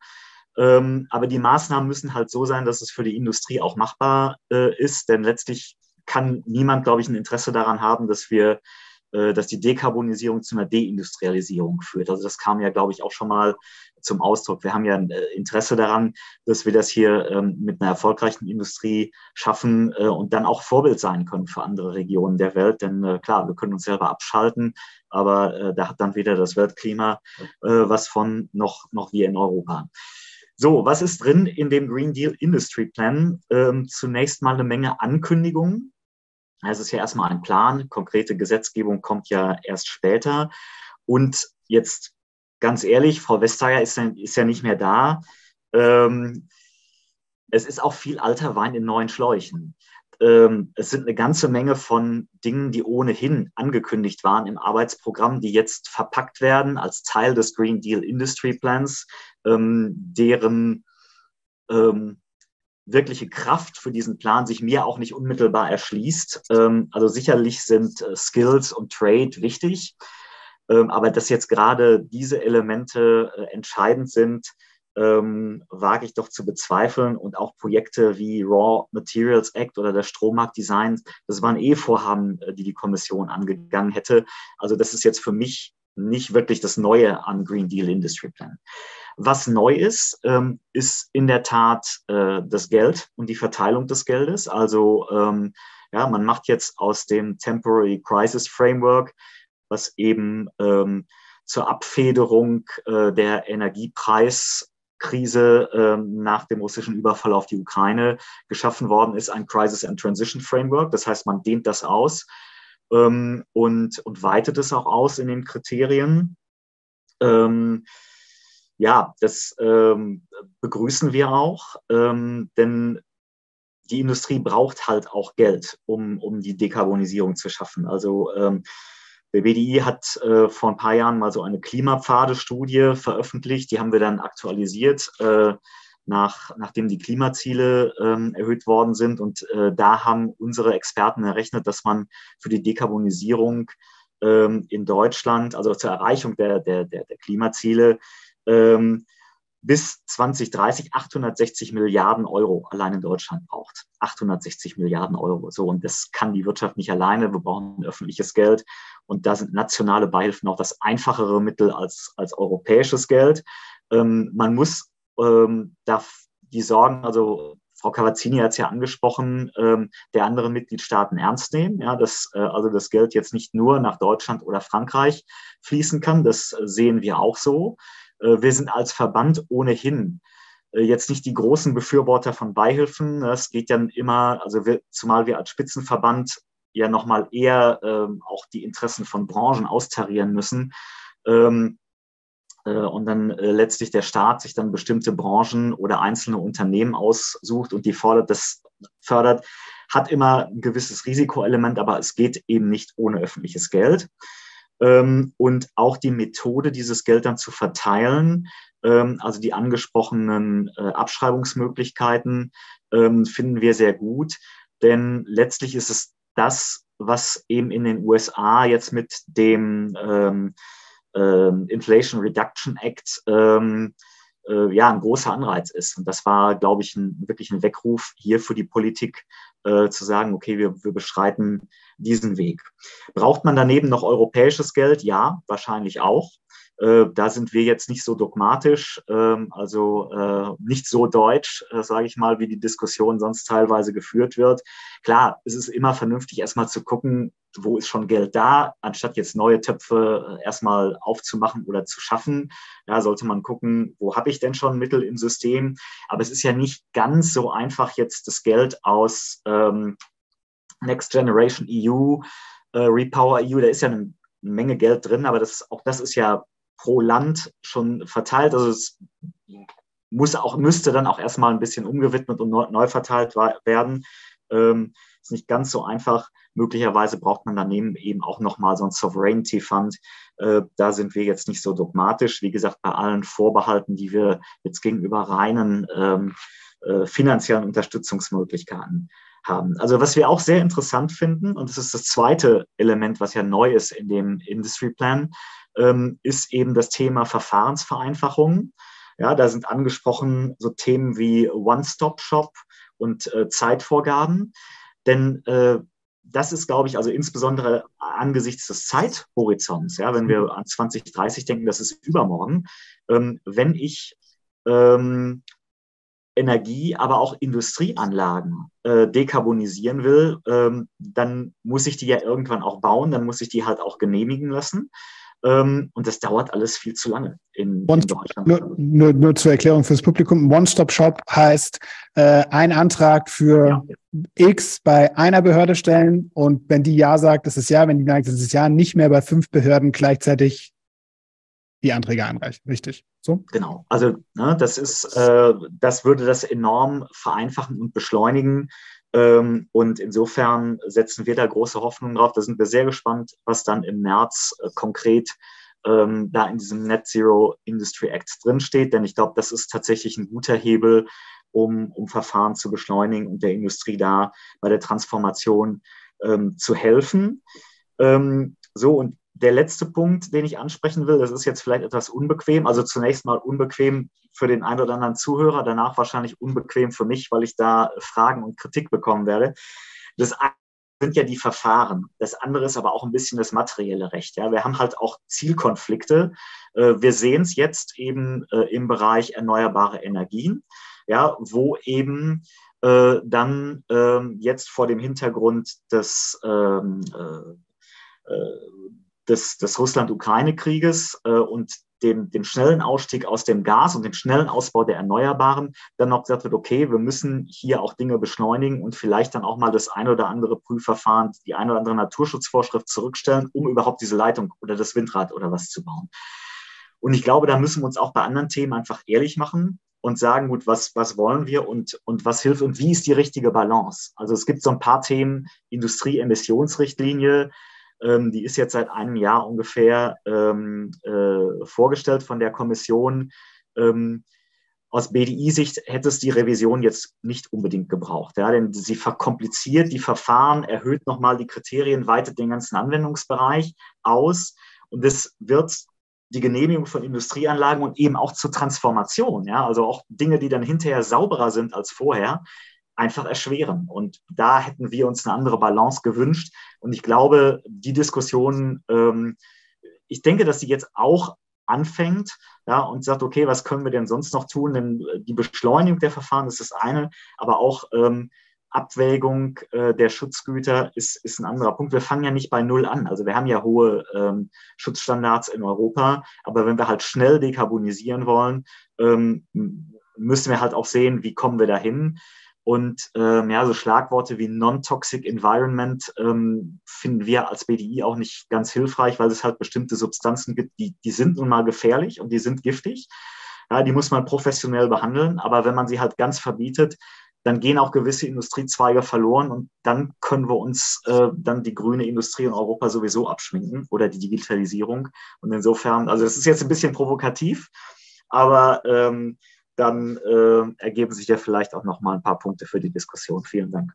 Ähm, aber die Maßnahmen müssen halt so sein, dass es für die Industrie auch machbar äh, ist, denn letztlich kann niemand, glaube ich, ein Interesse daran haben, dass wir äh, dass die Dekarbonisierung zu einer Deindustrialisierung führt. Also das kam ja, glaube ich, auch schon mal zum Ausdruck. Wir haben ja ein äh, Interesse daran, dass wir das hier ähm, mit einer erfolgreichen Industrie schaffen äh, und dann auch Vorbild sein können für andere Regionen der Welt. Denn klar, wir können uns selber abschalten, aber da hat dann weder das Weltklima was von noch, noch wir in Europa. So, was ist drin in dem Green Deal Industry Plan? Ähm, zunächst mal eine Menge Ankündigungen es ist ja erstmal ein Plan. Konkrete Gesetzgebung kommt ja erst später. Und jetzt ganz ehrlich, Frau Vestager ist, ist ja nicht mehr da. Ähm, es ist auch viel alter Wein in neuen Schläuchen. Ähm, es sind eine ganze Menge von Dingen, die ohnehin angekündigt waren im Arbeitsprogramm, die jetzt verpackt werden als Teil des Green Deal Industry Plans, ähm, deren ähm, wirkliche Kraft für diesen Plan sich mir auch nicht unmittelbar erschließt. Ähm, also sicherlich sind äh, Skills und Trade wichtig, ähm, aber dass jetzt gerade diese Elemente äh, entscheidend sind, ähm, wage ich doch zu bezweifeln. Und auch Projekte wie Raw Materials Act oder der Strommarktdesign, das waren eh Vorhaben, äh, die die Kommission angegangen hätte. Also das ist jetzt für mich nicht wirklich das Neue am Green Deal Industry Plan. Was neu ist, ähm, ist in der Tat äh, das Geld und die Verteilung des Geldes. Also ähm, ja, man macht jetzt aus dem Temporary Crisis Framework, was eben ähm, zur Abfederung äh, der Energiepreiskrise ähm, nach dem russischen Überfall auf die Ukraine geschaffen worden ist, ein Crisis and Transition Framework. Das heißt, man dehnt das aus ähm, und, und weitet es auch aus in den Kriterien. Ähm, ja, das ähm, begrüßen wir auch, ähm, denn die Industrie braucht halt auch Geld, um, um die Dekarbonisierung zu schaffen. Also ähm, der BDI hat äh, vor ein paar Jahren mal so eine Klimapfade-Studie veröffentlicht, die haben wir dann aktualisiert, äh, nach, nachdem die Klimaziele ähm, erhöht worden sind. Und äh, da haben unsere Experten errechnet, dass man für die Dekarbonisierung ähm, in Deutschland, also zur Erreichung der, der, der, der Klimaziele, ähm, bis 2030 860 Milliarden Euro allein in Deutschland braucht. 860 Milliarden Euro. So, und das kann die Wirtschaft nicht alleine. Wir brauchen öffentliches Geld. Und da sind nationale Beihilfen auch das einfachere Mittel als, als europäisches Geld. Ähm, man muss ähm, da die Sorgen, also Frau Cavazzini hat es ja angesprochen, ähm, der anderen Mitgliedstaaten ernst nehmen. Ja, dass äh, also das Geld jetzt nicht nur nach Deutschland oder Frankreich fließen kann. Das sehen wir auch so. Äh, wir sind als Verband ohnehin äh, jetzt nicht die großen Befürworter von Beihilfen. Es geht dann immer, also wir, zumal wir als Spitzenverband ja nochmal eher ähm, auch die Interessen von Branchen austarieren müssen. Ähm, äh, und dann äh, letztlich der Staat sich dann bestimmte Branchen oder einzelne Unternehmen aussucht und die fordert, das fördert, hat immer ein gewisses Risikoelement, aber es geht eben nicht ohne öffentliches Geld. Ähm, und auch die Methode, dieses Geld dann zu verteilen, ähm, also die angesprochenen äh, Abschreibungsmöglichkeiten, ähm, finden wir sehr gut. Denn letztlich ist es das, was eben in den USA jetzt mit dem Inflation Reduction Act äh, ja ein großer Anreiz ist. Und das war, glaube ich, ein, wirklich ein Weckruf hier für die Politik, äh, zu sagen, okay, wir, wir beschreiten diesen Weg. Braucht man daneben noch europäisches Geld? Ja, wahrscheinlich auch. Äh, da sind wir jetzt nicht so dogmatisch, ähm, also äh, nicht so deutsch, äh, sage ich mal, wie die Diskussion sonst teilweise geführt wird. Klar, es ist immer vernünftig, erstmal zu gucken, wo ist schon Geld da, anstatt jetzt neue Töpfe äh, erstmal aufzumachen oder zu schaffen. Ja, sollte man gucken, wo habe ich denn schon Mittel im System. Aber es ist ja nicht ganz so einfach, jetzt das Geld aus ähm, Next Generation EU, äh, Repower EU, da ist ja eine Menge Geld drin, aber das, auch das ist ja pro Land schon verteilt. Also es muss auch, müsste dann auch erstmal ein bisschen umgewidmet und neu, verteilt werden. Ähm, ist nicht ganz so einfach. Möglicherweise braucht man daneben eben auch nochmal so ein Sovereignty Fund. Äh, da sind wir jetzt nicht so dogmatisch. Wie gesagt, bei allen Vorbehalten, die wir jetzt gegenüber reinen ähm, äh, finanziellen Unterstützungsmöglichkeiten haben. Also was wir auch sehr interessant finden, und das ist das zweite Element, was ja neu ist in dem Industry Plan, ähm, ist eben das Thema Verfahrensvereinfachung. Ja, da sind angesprochen so Themen wie One-Stop-Shop und äh, Zeitvorgaben. Denn äh, das ist, glaube ich, also insbesondere angesichts des Zeithorizonts, ja, wenn wir an 2030 denken, das ist übermorgen, ähm, wenn ich ähm, Energie, aber auch Industrieanlagen äh, dekarbonisieren will, ähm, dann muss ich die ja irgendwann auch bauen, dann muss ich die halt auch genehmigen lassen. Ähm, und das dauert alles viel zu lange in, in Deutschland. Nur, nur, nur, zur Erklärung fürs Publikum. One-Stop-Shop heißt, äh, ein Antrag für ja. X bei einer Behörde stellen und wenn die Ja sagt, das ist Ja, wenn die sagt, das ist Ja, nicht mehr bei fünf Behörden gleichzeitig die Anträge einreichen. Richtig. So? Genau. Also ne, das ist, äh, das würde das enorm vereinfachen und beschleunigen. Ähm, und insofern setzen wir da große Hoffnung drauf. Da sind wir sehr gespannt, was dann im März äh, konkret ähm, da in diesem Net Zero Industry Act drinsteht. Denn ich glaube, das ist tatsächlich ein guter Hebel, um, um Verfahren zu beschleunigen und der Industrie da bei der Transformation ähm, zu helfen. Ähm, so, und der letzte Punkt, den ich ansprechen will, das ist jetzt vielleicht etwas unbequem. Also zunächst mal unbequem für den einen oder anderen Zuhörer, danach wahrscheinlich unbequem für mich, weil ich da Fragen und Kritik bekommen werde. Das sind ja die Verfahren. Das andere ist aber auch ein bisschen das materielle Recht. Ja, wir haben halt auch Zielkonflikte. Äh, wir sehen es jetzt eben äh, im Bereich erneuerbare Energien, ja, wo eben äh, dann ähm, jetzt vor dem Hintergrund des ähm, des, des Russland-Ukraine-Krieges äh, und dem, dem schnellen Ausstieg aus dem Gas und dem schnellen Ausbau der Erneuerbaren dann noch gesagt wird, okay, wir müssen hier auch Dinge beschleunigen und vielleicht dann auch mal das ein oder andere Prüfverfahren, die ein oder andere Naturschutzvorschrift zurückstellen, um überhaupt diese Leitung oder das Windrad oder was zu bauen. Und ich glaube, da müssen wir uns auch bei anderen Themen einfach ehrlich machen und sagen, gut, was, was wollen wir und, und was hilft und wie ist die richtige Balance? Also es gibt so ein paar Themen, Industrieemissionsrichtlinie, ähm, die ist jetzt seit einem Jahr ungefähr ähm, äh, vorgestellt von der Kommission. Ähm, aus BDI-Sicht hätte es die Revision jetzt nicht unbedingt gebraucht, ja, denn sie verkompliziert die Verfahren, erhöht nochmal die Kriterien, weitet den ganzen Anwendungsbereich aus und das wird die Genehmigung von Industrieanlagen und eben auch zur Transformation, ja, also auch Dinge, die dann hinterher sauberer sind als vorher, einfach erschweren. Und da hätten wir uns eine andere Balance gewünscht. Und ich glaube, die Diskussion, ähm, ich denke, dass sie jetzt auch anfängt ja, und sagt, okay, was können wir denn sonst noch tun? Denn äh, die Beschleunigung der Verfahren ist das eine, aber auch ähm, Abwägung äh, der Schutzgüter ist, ist ein anderer Punkt. Wir fangen ja nicht bei Null an. Also wir haben ja hohe ähm, Schutzstandards in Europa, aber wenn wir halt schnell dekarbonisieren wollen, ähm, müssen wir halt auch sehen, wie kommen wir dahin. Und ähm, ja, so Schlagworte wie Non-Toxic Environment ähm, finden wir als BDI auch nicht ganz hilfreich, weil es halt bestimmte Substanzen gibt, die, die sind nun mal gefährlich und die sind giftig. Ja, die muss man professionell behandeln, aber wenn man sie halt ganz verbietet, dann gehen auch gewisse Industriezweige verloren und dann können wir uns äh, dann die grüne Industrie in Europa sowieso abschminken oder die Digitalisierung. Und insofern, also das ist jetzt ein bisschen provokativ, aber ähm, dann äh, ergeben sich ja vielleicht auch noch mal ein paar Punkte für die Diskussion. Vielen Dank.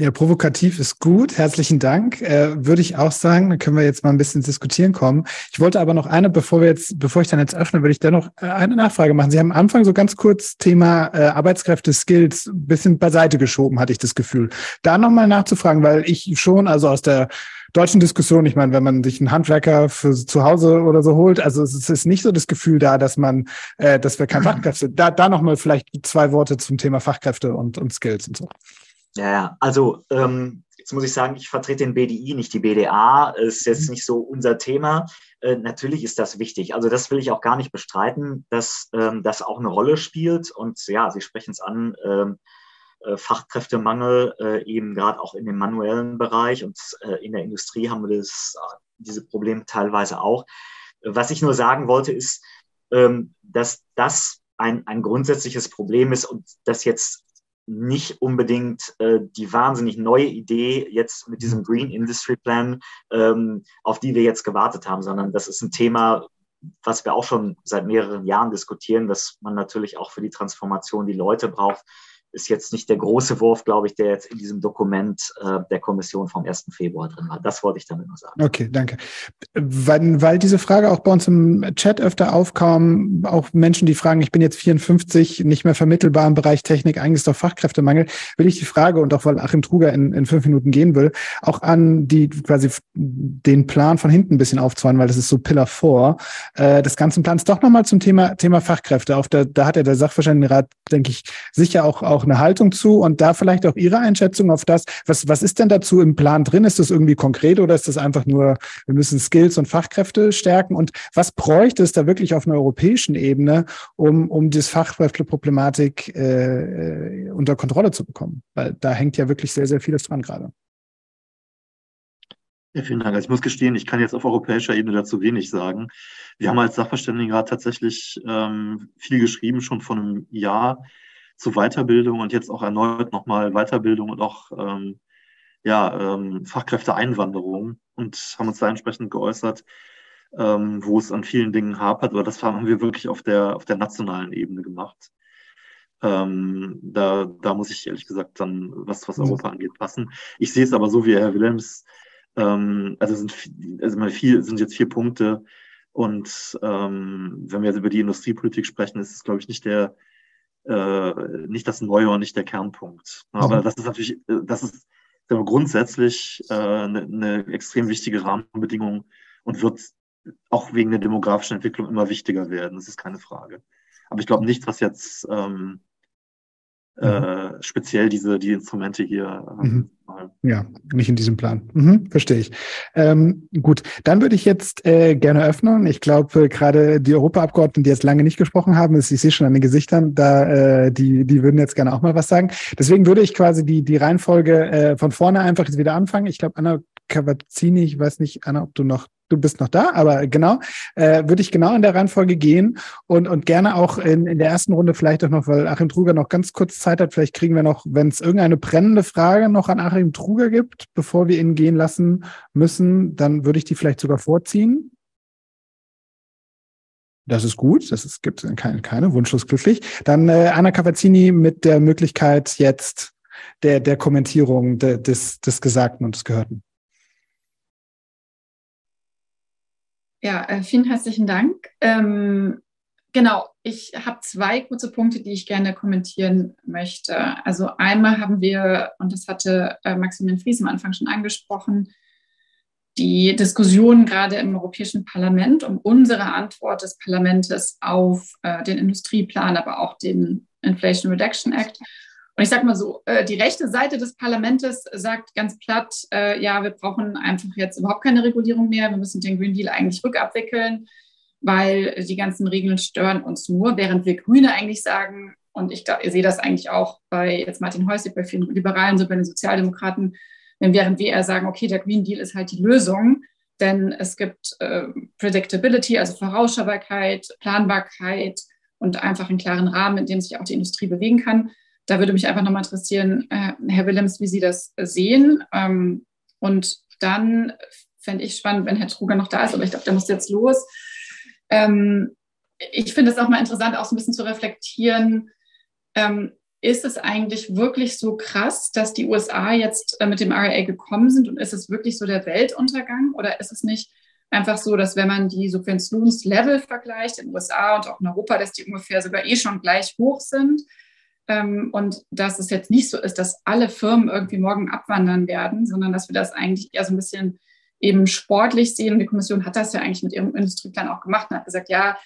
Ja, provokativ ist gut. Herzlichen Dank. Äh, würde ich auch sagen. Dann können wir jetzt mal ein bisschen diskutieren kommen. Ich wollte aber noch eine, bevor wir jetzt, bevor ich dann jetzt öffne, würde ich dennoch äh, eine Nachfrage machen. Sie haben am Anfang so ganz kurz Thema äh, Arbeitskräfte, Skills ein bisschen beiseite geschoben, hatte ich das Gefühl. Da nochmal nachzufragen, weil ich schon, also aus der deutschen Diskussion, ich meine, wenn man sich einen Handwerker für zu Hause oder so holt, also es ist nicht so das Gefühl da, dass man, äh, dass wir keine <laughs> Fachkräfte, da, da nochmal vielleicht zwei Worte zum Thema Fachkräfte und, und Skills und so. Ja, also ähm, jetzt muss ich sagen, ich vertrete den BDI, nicht die BDA, ist jetzt mhm. nicht so unser Thema. Äh, natürlich ist das wichtig. Also das will ich auch gar nicht bestreiten, dass ähm, das auch eine Rolle spielt. Und ja, Sie sprechen es an, ähm, äh, Fachkräftemangel, äh, eben gerade auch in dem manuellen Bereich und äh, in der Industrie haben wir das, diese Probleme teilweise auch. Was ich nur sagen wollte, ist, ähm, dass das ein, ein grundsätzliches Problem ist und das jetzt nicht unbedingt äh, die wahnsinnig neue Idee jetzt mit diesem Green Industry Plan, ähm, auf die wir jetzt gewartet haben, sondern das ist ein Thema, was wir auch schon seit mehreren Jahren diskutieren, dass man natürlich auch für die Transformation die Leute braucht, ist jetzt nicht der große Wurf, glaube ich, der jetzt in diesem Dokument äh, der Kommission vom 1. Februar drin war. Das wollte ich damit nur sagen. Okay, danke. Weil, weil diese Frage auch bei uns im Chat öfter aufkam, auch Menschen, die fragen, ich bin jetzt 54, nicht mehr vermittelbar im Bereich Technik, eigentlich ist doch Fachkräftemangel, will ich die Frage, und auch weil Achim Truger in, in fünf Minuten gehen will, auch an die quasi den Plan von hinten ein bisschen aufzweigen, weil das ist so Pillar 4 äh, des ganzen Plans. Doch nochmal zum Thema, Thema Fachkräfte. Auf der, da hat ja der Sachverständigenrat, denke ich, sicher auch, auch auch eine Haltung zu und da vielleicht auch Ihre Einschätzung auf das. Was, was ist denn dazu im Plan drin? Ist das irgendwie konkret oder ist das einfach nur, wir müssen Skills und Fachkräfte stärken? Und was bräuchte es da wirklich auf einer europäischen Ebene, um, um das Fachkräfteproblematik äh, äh, unter Kontrolle zu bekommen? Weil da hängt ja wirklich sehr, sehr vieles dran gerade. Ja, vielen Dank. Also ich muss gestehen, ich kann jetzt auf europäischer Ebene dazu wenig sagen. Wir haben als Sachverständigenrat tatsächlich ähm, viel geschrieben, schon vor einem Jahr zu Weiterbildung und jetzt auch erneut nochmal Weiterbildung und auch ähm, ja, ähm, Fachkräfteeinwanderung und haben uns da entsprechend geäußert, ähm, wo es an vielen Dingen hapert. Aber das haben wir wirklich auf der, auf der nationalen Ebene gemacht. Ähm, da, da muss ich ehrlich gesagt dann, was, was Europa angeht, passen. Ich sehe es aber so wie Herr Willems, ähm, also sind, also mal vier, sind jetzt vier Punkte. Und ähm, wenn wir jetzt über die Industriepolitik sprechen, ist es, glaube ich, nicht der, äh, nicht das Neue und nicht der Kernpunkt. Aber mhm. das ist natürlich, äh, das ist grundsätzlich äh, eine, eine extrem wichtige Rahmenbedingung und wird auch wegen der demografischen Entwicklung immer wichtiger werden. Das ist keine Frage. Aber ich glaube nicht, was jetzt ähm, äh, speziell diese die Instrumente hier. Ähm, mhm. Ja, nicht in diesem Plan. Mhm, verstehe ich. Ähm, gut, dann würde ich jetzt äh, gerne öffnen. Ich glaube, äh, gerade die Europaabgeordneten, die jetzt lange nicht gesprochen haben, ich sehe schon an den Gesichtern, da äh, die die würden jetzt gerne auch mal was sagen. Deswegen würde ich quasi die die Reihenfolge äh, von vorne einfach jetzt wieder anfangen. Ich glaube, Anna Cavazzini, ich weiß nicht, Anna, ob du noch du bist noch da, aber genau, äh, würde ich genau in der Reihenfolge gehen und, und gerne auch in, in der ersten Runde vielleicht auch noch, weil Achim Truger noch ganz kurz Zeit hat, vielleicht kriegen wir noch, wenn es irgendeine brennende Frage noch an Achim Truger gibt, bevor wir ihn gehen lassen müssen, dann würde ich die vielleicht sogar vorziehen. Das ist gut, das ist, gibt keine, keine wunschlos glücklich. Dann äh, Anna Cavazzini mit der Möglichkeit jetzt der, der Kommentierung de, des, des Gesagten und des Gehörten. Ja, äh, vielen herzlichen Dank. Ähm, genau, ich habe zwei kurze Punkte, die ich gerne kommentieren möchte. Also einmal haben wir, und das hatte äh, Maximilian Fries am Anfang schon angesprochen, die Diskussion gerade im Europäischen Parlament um unsere Antwort des Parlaments auf äh, den Industrieplan, aber auch den Inflation Reduction Act. Und ich sage mal so, äh, die rechte Seite des Parlaments sagt ganz platt, äh, ja, wir brauchen einfach jetzt überhaupt keine Regulierung mehr, wir müssen den Green Deal eigentlich rückabwickeln, weil die ganzen Regeln stören uns nur, während wir Grüne eigentlich sagen, und ich, ich sehe das eigentlich auch bei jetzt Martin Häusig, bei vielen Liberalen, so bei den Sozialdemokraten, während wir eher sagen, okay, der Green Deal ist halt die Lösung, denn es gibt äh, Predictability, also Vorausschaubarkeit, Planbarkeit und einfach einen klaren Rahmen, in dem sich auch die Industrie bewegen kann. Da würde mich einfach nochmal interessieren, äh, Herr Willems, wie Sie das sehen. Ähm, und dann fände ich spannend, wenn Herr Truger noch da ist, aber ich glaube, der muss jetzt los. Ähm, ich finde es auch mal interessant, auch so ein bisschen zu reflektieren, ähm, ist es eigentlich wirklich so krass, dass die USA jetzt äh, mit dem RIA gekommen sind und ist es wirklich so der Weltuntergang oder ist es nicht einfach so, dass wenn man die Subventionslevel vergleicht in den USA und auch in Europa, dass die ungefähr sogar eh schon gleich hoch sind? Ähm, und dass es jetzt nicht so ist, dass alle Firmen irgendwie morgen abwandern werden, sondern dass wir das eigentlich eher so ein bisschen eben sportlich sehen. Und die Kommission hat das ja eigentlich mit ihrem Industrieplan auch gemacht und hat gesagt, ja,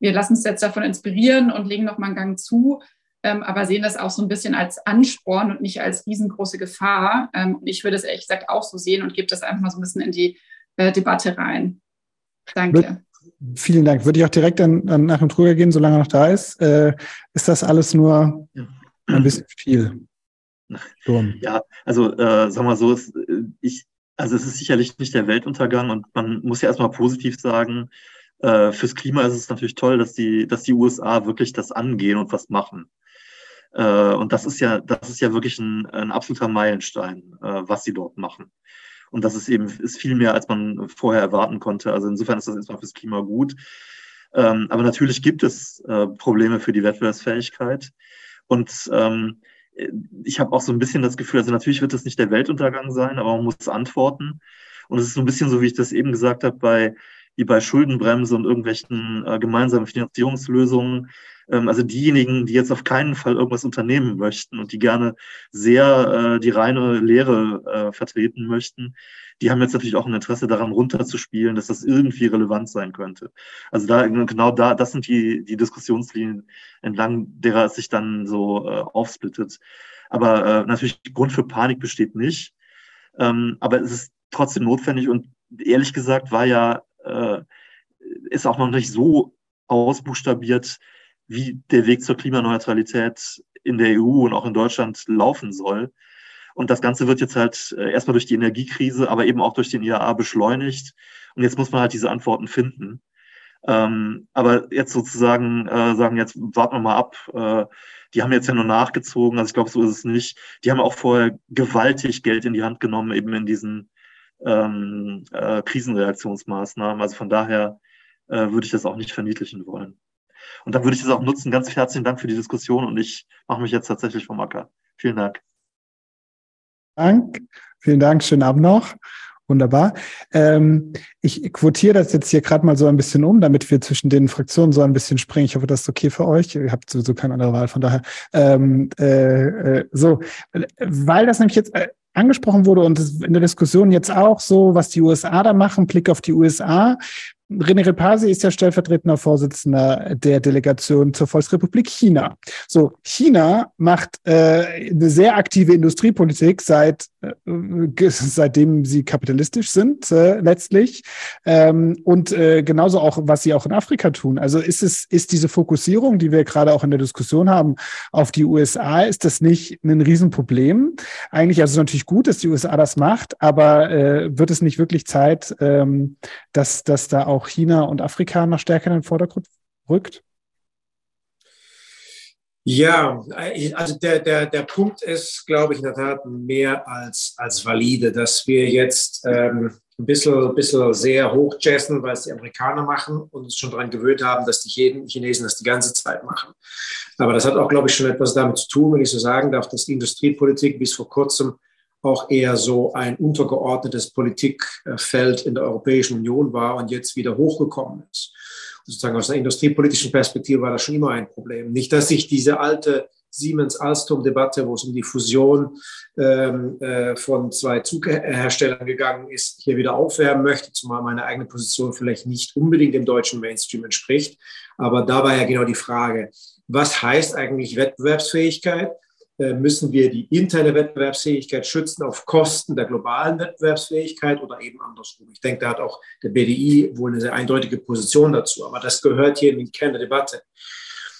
wir lassen uns jetzt davon inspirieren und legen noch mal einen Gang zu, ähm, aber sehen das auch so ein bisschen als Ansporn und nicht als riesengroße Gefahr. Ähm, und ich würde es ehrlich gesagt auch so sehen und gebe das einfach mal so ein bisschen in die äh, Debatte rein. Danke. Vielen Dank. Würde ich auch direkt an, an nach dem Trüger gehen, solange er noch da ist. Äh, ist das alles nur ein bisschen viel? Sturm. Ja, also äh, sagen wir so, es, äh, ich, also es ist sicherlich nicht der Weltuntergang und man muss ja erstmal positiv sagen, äh, fürs Klima ist es natürlich toll, dass die, dass die USA wirklich das angehen und was machen. Äh, und das ist ja, das ist ja wirklich ein, ein absoluter Meilenstein, äh, was sie dort machen. Und das ist eben ist viel mehr, als man vorher erwarten konnte. Also insofern ist das erstmal fürs Klima gut. Ähm, aber natürlich gibt es äh, Probleme für die Wettbewerbsfähigkeit. Und ähm, ich habe auch so ein bisschen das Gefühl, also natürlich wird das nicht der Weltuntergang sein, aber man muss antworten. Und es ist so ein bisschen so, wie ich das eben gesagt habe, bei, wie bei Schuldenbremse und irgendwelchen äh, gemeinsamen Finanzierungslösungen. Ähm, also diejenigen, die jetzt auf keinen Fall irgendwas unternehmen möchten und die gerne sehr äh, die reine Lehre äh, vertreten möchten, die haben jetzt natürlich auch ein Interesse daran, runterzuspielen, dass das irgendwie relevant sein könnte. Also da genau da, das sind die, die Diskussionslinien, entlang derer es sich dann so äh, aufsplittet. Aber äh, natürlich Grund für Panik besteht nicht. Ähm, aber es ist trotzdem notwendig und ehrlich gesagt war ja, äh, ist auch noch nicht so ausbuchstabiert, wie der Weg zur Klimaneutralität in der EU und auch in Deutschland laufen soll. Und das Ganze wird jetzt halt äh, erstmal durch die Energiekrise, aber eben auch durch den IAA beschleunigt. Und jetzt muss man halt diese Antworten finden. Ähm, aber jetzt sozusagen äh, sagen, jetzt warten wir mal ab. Äh, die haben jetzt ja nur nachgezogen. Also ich glaube, so ist es nicht. Die haben auch vorher gewaltig Geld in die Hand genommen, eben in diesen ähm, äh, Krisenreaktionsmaßnahmen. Also von daher äh, würde ich das auch nicht verniedlichen wollen. Und dann würde ich das auch nutzen. Ganz herzlichen Dank für die Diskussion und ich mache mich jetzt tatsächlich vom Acker. Vielen Dank. Dank. Vielen Dank. Schönen Abend noch. Wunderbar. Ähm, ich quotiere das jetzt hier gerade mal so ein bisschen um, damit wir zwischen den Fraktionen so ein bisschen springen. Ich hoffe, das ist okay für euch. Ihr habt sowieso keine andere Wahl, von daher. Ähm, äh, äh, so, weil das nämlich jetzt äh, angesprochen wurde und in der Diskussion jetzt auch so, was die USA da machen, Blick auf die USA. René Repasi ist ja stellvertretender Vorsitzender der Delegation zur Volksrepublik China. So, China macht äh, eine sehr aktive Industriepolitik seit seitdem sie kapitalistisch sind äh, letztlich ähm, und äh, genauso auch was sie auch in Afrika tun. Also ist es ist diese Fokussierung, die wir gerade auch in der Diskussion haben, auf die USA, ist das nicht ein Riesenproblem? Eigentlich also natürlich gut, dass die USA das macht, aber äh, wird es nicht wirklich Zeit, ähm, dass dass da auch China und Afrika noch stärker in den Vordergrund rückt? Ja, also der, der, der Punkt ist, glaube ich, in der Tat mehr als, als valide, dass wir jetzt ähm, ein bisschen, bisschen sehr hochjazzen, weil es die Amerikaner machen und uns schon daran gewöhnt haben, dass die Chinesen das die ganze Zeit machen. Aber das hat auch, glaube ich, schon etwas damit zu tun, wenn ich so sagen darf, dass die Industriepolitik bis vor kurzem auch eher so ein untergeordnetes Politikfeld in der Europäischen Union war und jetzt wieder hochgekommen ist. Sozusagen aus einer industriepolitischen Perspektive war das schon immer ein Problem. Nicht, dass sich diese alte Siemens-Alstom-Debatte, wo es um die Fusion ähm, äh, von zwei Zugherstellern gegangen ist, hier wieder aufwärmen möchte, zumal meine eigene Position vielleicht nicht unbedingt dem deutschen Mainstream entspricht. Aber da war ja genau die Frage, was heißt eigentlich Wettbewerbsfähigkeit? Äh, müssen wir die interne Wettbewerbsfähigkeit schützen auf Kosten der globalen Wettbewerbsfähigkeit oder eben andersrum. Ich denke, da hat auch der BDI wohl eine sehr eindeutige Position dazu, aber das gehört hier in den Kern der Debatte.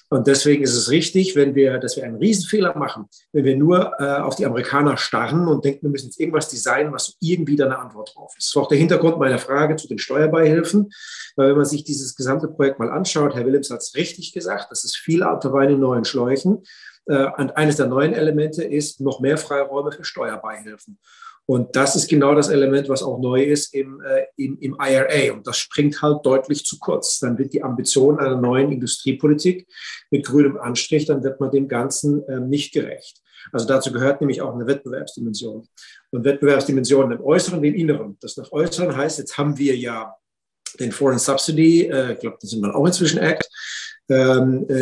Und deswegen ist es richtig, wenn wir, dass wir einen Riesenfehler machen, wenn wir nur äh, auf die Amerikaner starren und denken, wir müssen jetzt irgendwas designen, was irgendwie da eine Antwort drauf ist. Das war auch der Hintergrund meiner Frage zu den Steuerbeihilfen. Weil wenn man sich dieses gesamte Projekt mal anschaut, Herr Willems hat es richtig gesagt, das ist viel Autowein in neuen Schläuchen. Äh, und eines der neuen Elemente ist noch mehr Freiräume für Steuerbeihilfen. Und das ist genau das Element, was auch neu ist im, äh, im, im IRA. Und das springt halt deutlich zu kurz. Dann wird die Ambition einer neuen Industriepolitik mit grünem Anstrich, dann wird man dem Ganzen äh, nicht gerecht. Also dazu gehört nämlich auch eine Wettbewerbsdimension. Und Wettbewerbsdimensionen im Äußeren wie im Inneren. Das nach Äußeren heißt, jetzt haben wir ja den Foreign Subsidy, äh, ich glaube, das sind wir auch inzwischen Act, äh,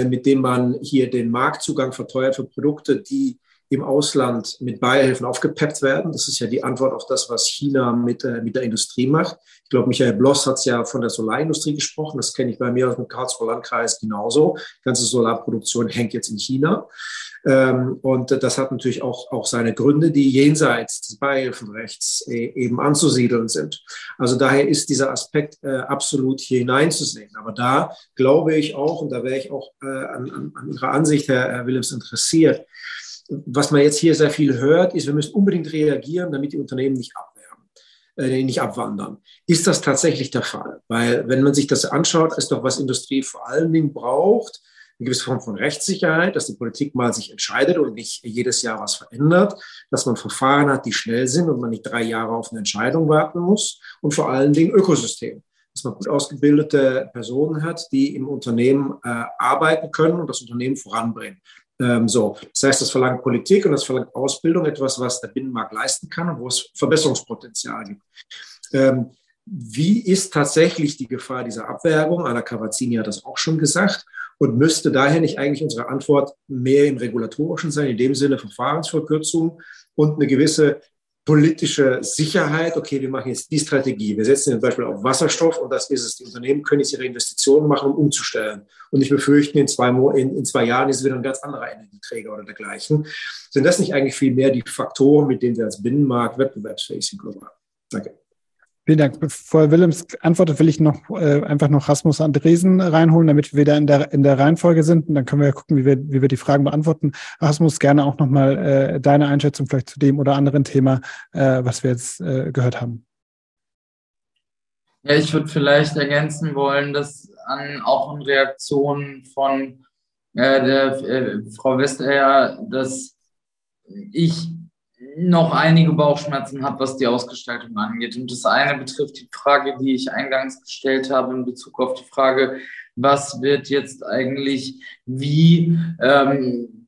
mit dem man hier den Marktzugang verteuert für Produkte, die im Ausland mit Beihilfen aufgepeppt werden. Das ist ja die Antwort auf das, was China mit, äh, mit der Industrie macht. Ich glaube, Michael Bloss hat ja von der Solarindustrie gesprochen. Das kenne ich bei mir aus dem Karlsruher Landkreis genauso. Die ganze Solarproduktion hängt jetzt in China. Ähm, und das hat natürlich auch, auch seine Gründe, die jenseits des Beihilfenrechts äh, eben anzusiedeln sind. Also daher ist dieser Aspekt äh, absolut hier hineinzusehen. Aber da glaube ich auch, und da wäre ich auch äh, an, an Ihrer Ansicht, Herr, Herr Willems, interessiert, was man jetzt hier sehr viel hört, ist, wir müssen unbedingt reagieren, damit die Unternehmen nicht abwerben, äh, nicht abwandern. Ist das tatsächlich der Fall? Weil wenn man sich das anschaut, ist doch, was Industrie vor allen Dingen braucht, eine gewisse Form von Rechtssicherheit, dass die Politik mal sich entscheidet und nicht jedes Jahr was verändert, dass man Verfahren hat, die schnell sind und man nicht drei Jahre auf eine Entscheidung warten muss und vor allen Dingen Ökosystem dass man gut ausgebildete Personen hat, die im Unternehmen äh, arbeiten können und das Unternehmen voranbringen. Ähm, so, das heißt, das verlangt Politik und das verlangt Ausbildung, etwas, was der Binnenmarkt leisten kann und wo es Verbesserungspotenzial gibt. Ähm, wie ist tatsächlich die Gefahr dieser Abwerbung? Anna Cavazzini hat das auch schon gesagt. Und müsste daher nicht eigentlich unsere Antwort mehr im regulatorischen sein, in dem Sinne Verfahrensverkürzung und eine gewisse politische Sicherheit, okay, wir machen jetzt die Strategie, wir setzen zum Beispiel auf Wasserstoff und das ist es. Die Unternehmen können jetzt ihre Investitionen machen, um umzustellen. Und ich befürchte, in zwei, in, in zwei Jahren ist es wieder ein ganz anderer Energieträger oder dergleichen. Sind das nicht eigentlich viel mehr die Faktoren, mit denen wir als Binnenmarkt wettbewerbsfähig sind global? Danke. Vielen Dank. Bevor Willems antwortet, will ich noch äh, einfach noch Rasmus Andresen reinholen, damit wir wieder in der, in der Reihenfolge sind. Und dann können wir ja gucken, wie wir, wie wir die Fragen beantworten. Rasmus, gerne auch nochmal äh, deine Einschätzung vielleicht zu dem oder anderen Thema, äh, was wir jetzt äh, gehört haben. Ja, ich würde vielleicht ergänzen wollen, dass an auch in Reaktion von äh, der äh, Frau Westager, dass ich noch einige Bauchschmerzen habe, was die Ausgestaltung angeht. Und das eine betrifft die Frage, die ich eingangs gestellt habe in Bezug auf die Frage, was wird jetzt eigentlich wie ähm,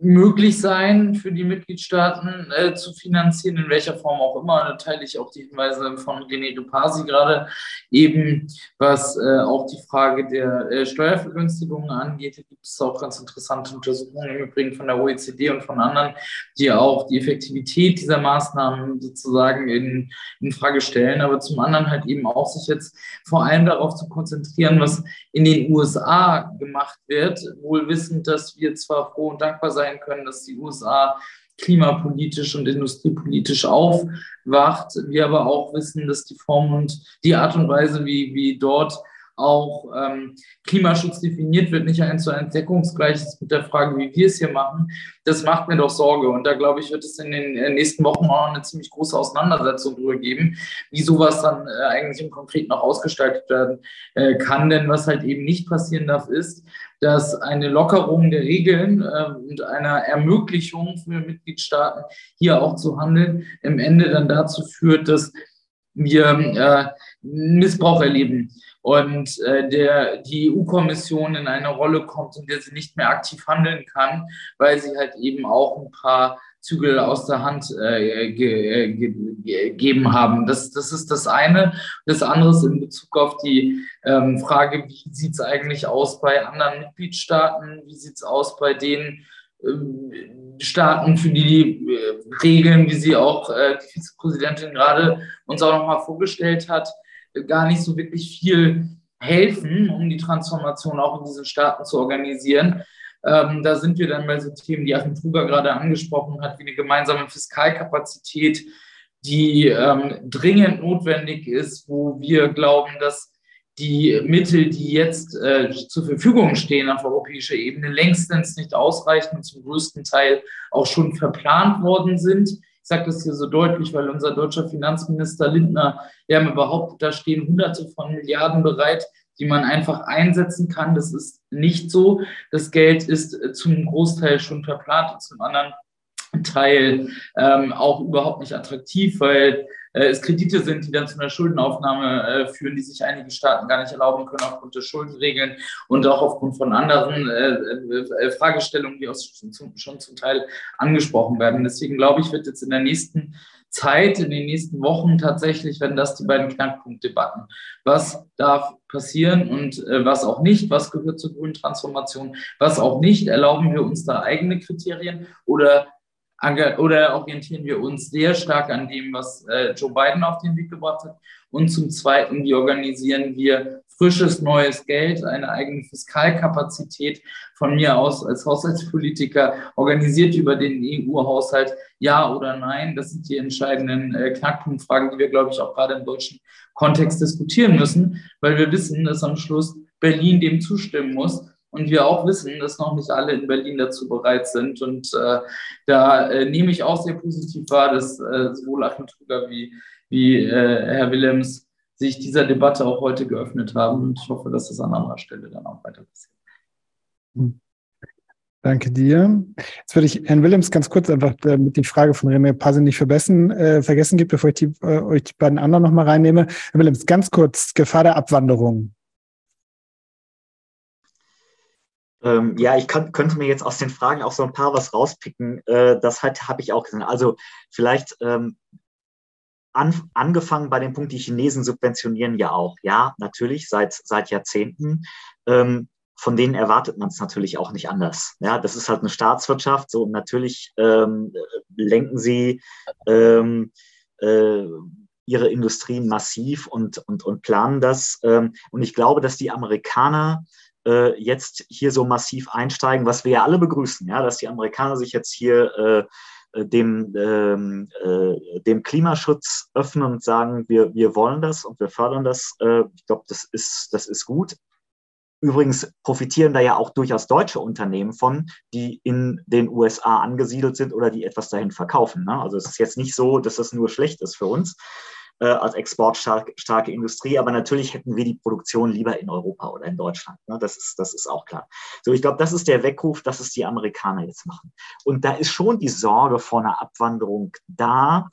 möglich sein für die Mitgliedstaaten äh, zu finanzieren, in welcher Form auch immer. Da teile ich auch die Hinweise von René Repasi gerade eben, was äh, auch die Frage der äh, Steuervergünstigungen angeht. Da gibt es auch ganz interessante Untersuchungen im Übrigen von der OECD und von anderen, die auch die Effektivität dieser Maßnahmen sozusagen in, in Frage stellen, aber zum anderen halt eben auch sich jetzt vor allem darauf zu konzentrieren, was in den USA gemacht wird, wohl wissend, dass wir zwar froh und dankbar sein sein können, dass die USA klimapolitisch und industriepolitisch aufwacht. Wir aber auch wissen, dass die Form und die Art und Weise, wie, wie dort auch ähm, Klimaschutz definiert wird, nicht eins zu eins deckungsgleich ist mit der Frage, wie wir es hier machen, das macht mir doch Sorge. Und da glaube ich, wird es in den äh, nächsten Wochen auch eine ziemlich große Auseinandersetzung darüber geben, wie sowas dann äh, eigentlich im Konkreten noch ausgestaltet werden äh, kann. Denn was halt eben nicht passieren darf, ist, dass eine Lockerung der Regeln äh, und einer Ermöglichung für Mitgliedstaaten hier auch zu handeln im Ende dann dazu führt, dass wir äh, Missbrauch erleben und äh, der, die EU-Kommission in eine Rolle kommt, in der sie nicht mehr aktiv handeln kann, weil sie halt eben auch ein paar Zügel aus der Hand äh, ge, ge, gegeben haben. Das, das ist das eine. Das andere ist in Bezug auf die ähm, Frage, wie sieht es eigentlich aus bei anderen Mitgliedstaaten? Wie sieht es aus bei den ähm, Staaten, für die die äh, Regeln, wie sie auch äh, die Vizepräsidentin gerade uns auch nochmal vorgestellt hat, gar nicht so wirklich viel helfen, um die Transformation auch in diesen Staaten zu organisieren. Ähm, da sind wir dann bei so Themen, die Achim Truger gerade angesprochen hat, wie eine gemeinsame Fiskalkapazität, die ähm, dringend notwendig ist, wo wir glauben, dass die Mittel, die jetzt äh, zur Verfügung stehen auf europäischer Ebene, längstens nicht ausreichen und zum größten Teil auch schon verplant worden sind sage das hier so deutlich, weil unser deutscher Finanzminister Lindner, der mir behauptet, da stehen Hunderte von Milliarden bereit, die man einfach einsetzen kann. Das ist nicht so. Das Geld ist zum Großteil schon verplant und zum anderen Teil ähm, auch überhaupt nicht attraktiv, weil äh, es Kredite sind, die dann zu einer Schuldenaufnahme äh, führen, die sich einige Staaten gar nicht erlauben können aufgrund der Schuldenregeln und auch aufgrund von anderen äh, äh Fragestellungen, die auch schon, schon zum Teil angesprochen werden. Deswegen glaube ich, wird jetzt in der nächsten Zeit, in den nächsten Wochen tatsächlich, wenn das die beiden Knackpunktdebatten. Was darf passieren und äh, was auch nicht? Was gehört zur grünen Transformation? Was auch nicht? Erlauben wir uns da eigene Kriterien oder oder orientieren wir uns sehr stark an dem, was äh, Joe Biden auf den Weg gebracht hat. Und zum Zweiten, wie organisieren wir frisches, neues Geld, eine eigene Fiskalkapazität von mir aus als Haushaltspolitiker, organisiert über den EU-Haushalt, ja oder nein? Das sind die entscheidenden äh, Knackpunktfragen, die wir, glaube ich, auch gerade im deutschen Kontext diskutieren müssen, weil wir wissen, dass am Schluss Berlin dem zustimmen muss und wir auch wissen, dass noch nicht alle in Berlin dazu bereit sind. Und äh, da äh, nehme ich auch sehr positiv wahr, dass äh, sowohl Achim Truger wie, wie äh, Herr Willems sich dieser Debatte auch heute geöffnet haben. Und ich hoffe, dass das an anderer Stelle dann auch weiter passiert. Hm. Danke dir. Jetzt würde ich Herrn Willems ganz kurz einfach damit die Frage von René Passe nicht vergessen, äh, vergessen gibt, bevor ich die, äh, euch die beiden anderen nochmal reinnehme. Herr Willems, ganz kurz, Gefahr der Abwanderung. Ähm, ja, ich kann, könnte mir jetzt aus den Fragen auch so ein paar was rauspicken. Äh, das halt, habe ich auch gesehen. Also vielleicht ähm, an, angefangen bei dem Punkt, die Chinesen subventionieren ja auch. Ja, natürlich, seit, seit Jahrzehnten. Ähm, von denen erwartet man es natürlich auch nicht anders. Ja, das ist halt eine Staatswirtschaft. So und natürlich ähm, lenken sie ähm, äh, ihre Industrien massiv und, und, und planen das. Ähm, und ich glaube, dass die Amerikaner äh, jetzt hier so massiv einsteigen, was wir ja alle begrüßen, ja, dass die Amerikaner sich jetzt hier äh, äh dem, ähm, äh, dem Klimaschutz öffnen und sagen, wir, wir wollen das und wir fördern das. Äh, ich glaube, das ist, das ist gut. Übrigens profitieren da ja auch durchaus deutsche Unternehmen von, die in den USA angesiedelt sind oder die etwas dahin verkaufen. Ne? Also es ist jetzt nicht so, dass das nur schlecht ist für uns äh, als exportstarke Industrie, aber natürlich hätten wir die Produktion lieber in Europa oder in Deutschland. Ne? Das, ist, das ist auch klar. So, ich glaube, das ist der Weckruf, dass es die Amerikaner jetzt machen. Und da ist schon die Sorge vor einer Abwanderung da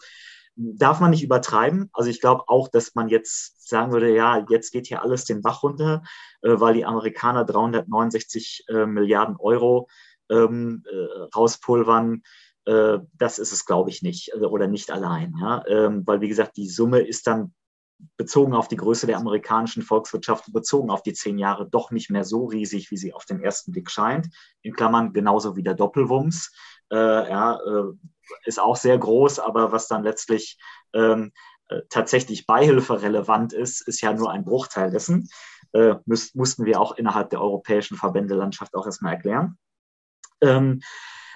darf man nicht übertreiben. Also ich glaube auch, dass man jetzt sagen würde, ja, jetzt geht hier alles den Bach runter, äh, weil die Amerikaner 369 äh, Milliarden Euro ähm, äh, rauspulvern. Äh, das ist es, glaube ich, nicht also, oder nicht allein. Ja? Ähm, weil, wie gesagt, die Summe ist dann bezogen auf die Größe der amerikanischen Volkswirtschaft, bezogen auf die zehn Jahre, doch nicht mehr so riesig, wie sie auf den ersten Blick scheint. In Klammern genauso wie der Doppelwumms. Äh, ja, äh, ist auch sehr groß, aber was dann letztlich ähm, äh, tatsächlich beihilferelevant ist, ist ja nur ein Bruchteil dessen. Äh, müß, mussten wir auch innerhalb der europäischen Verbändelandschaft auch erstmal erklären. Ähm,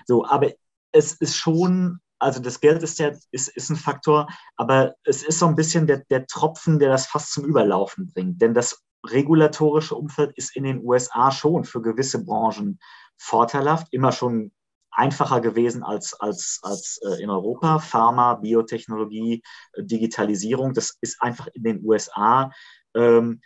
so, aber es ist schon, also das Geld ist, der, ist, ist ein Faktor, aber es ist so ein bisschen der, der Tropfen, der das fast zum Überlaufen bringt. Denn das regulatorische Umfeld ist in den USA schon für gewisse Branchen vorteilhaft, immer schon einfacher gewesen als, als, als äh, in Europa. Pharma, Biotechnologie, äh, Digitalisierung, das ist einfach in den USA. Ähm,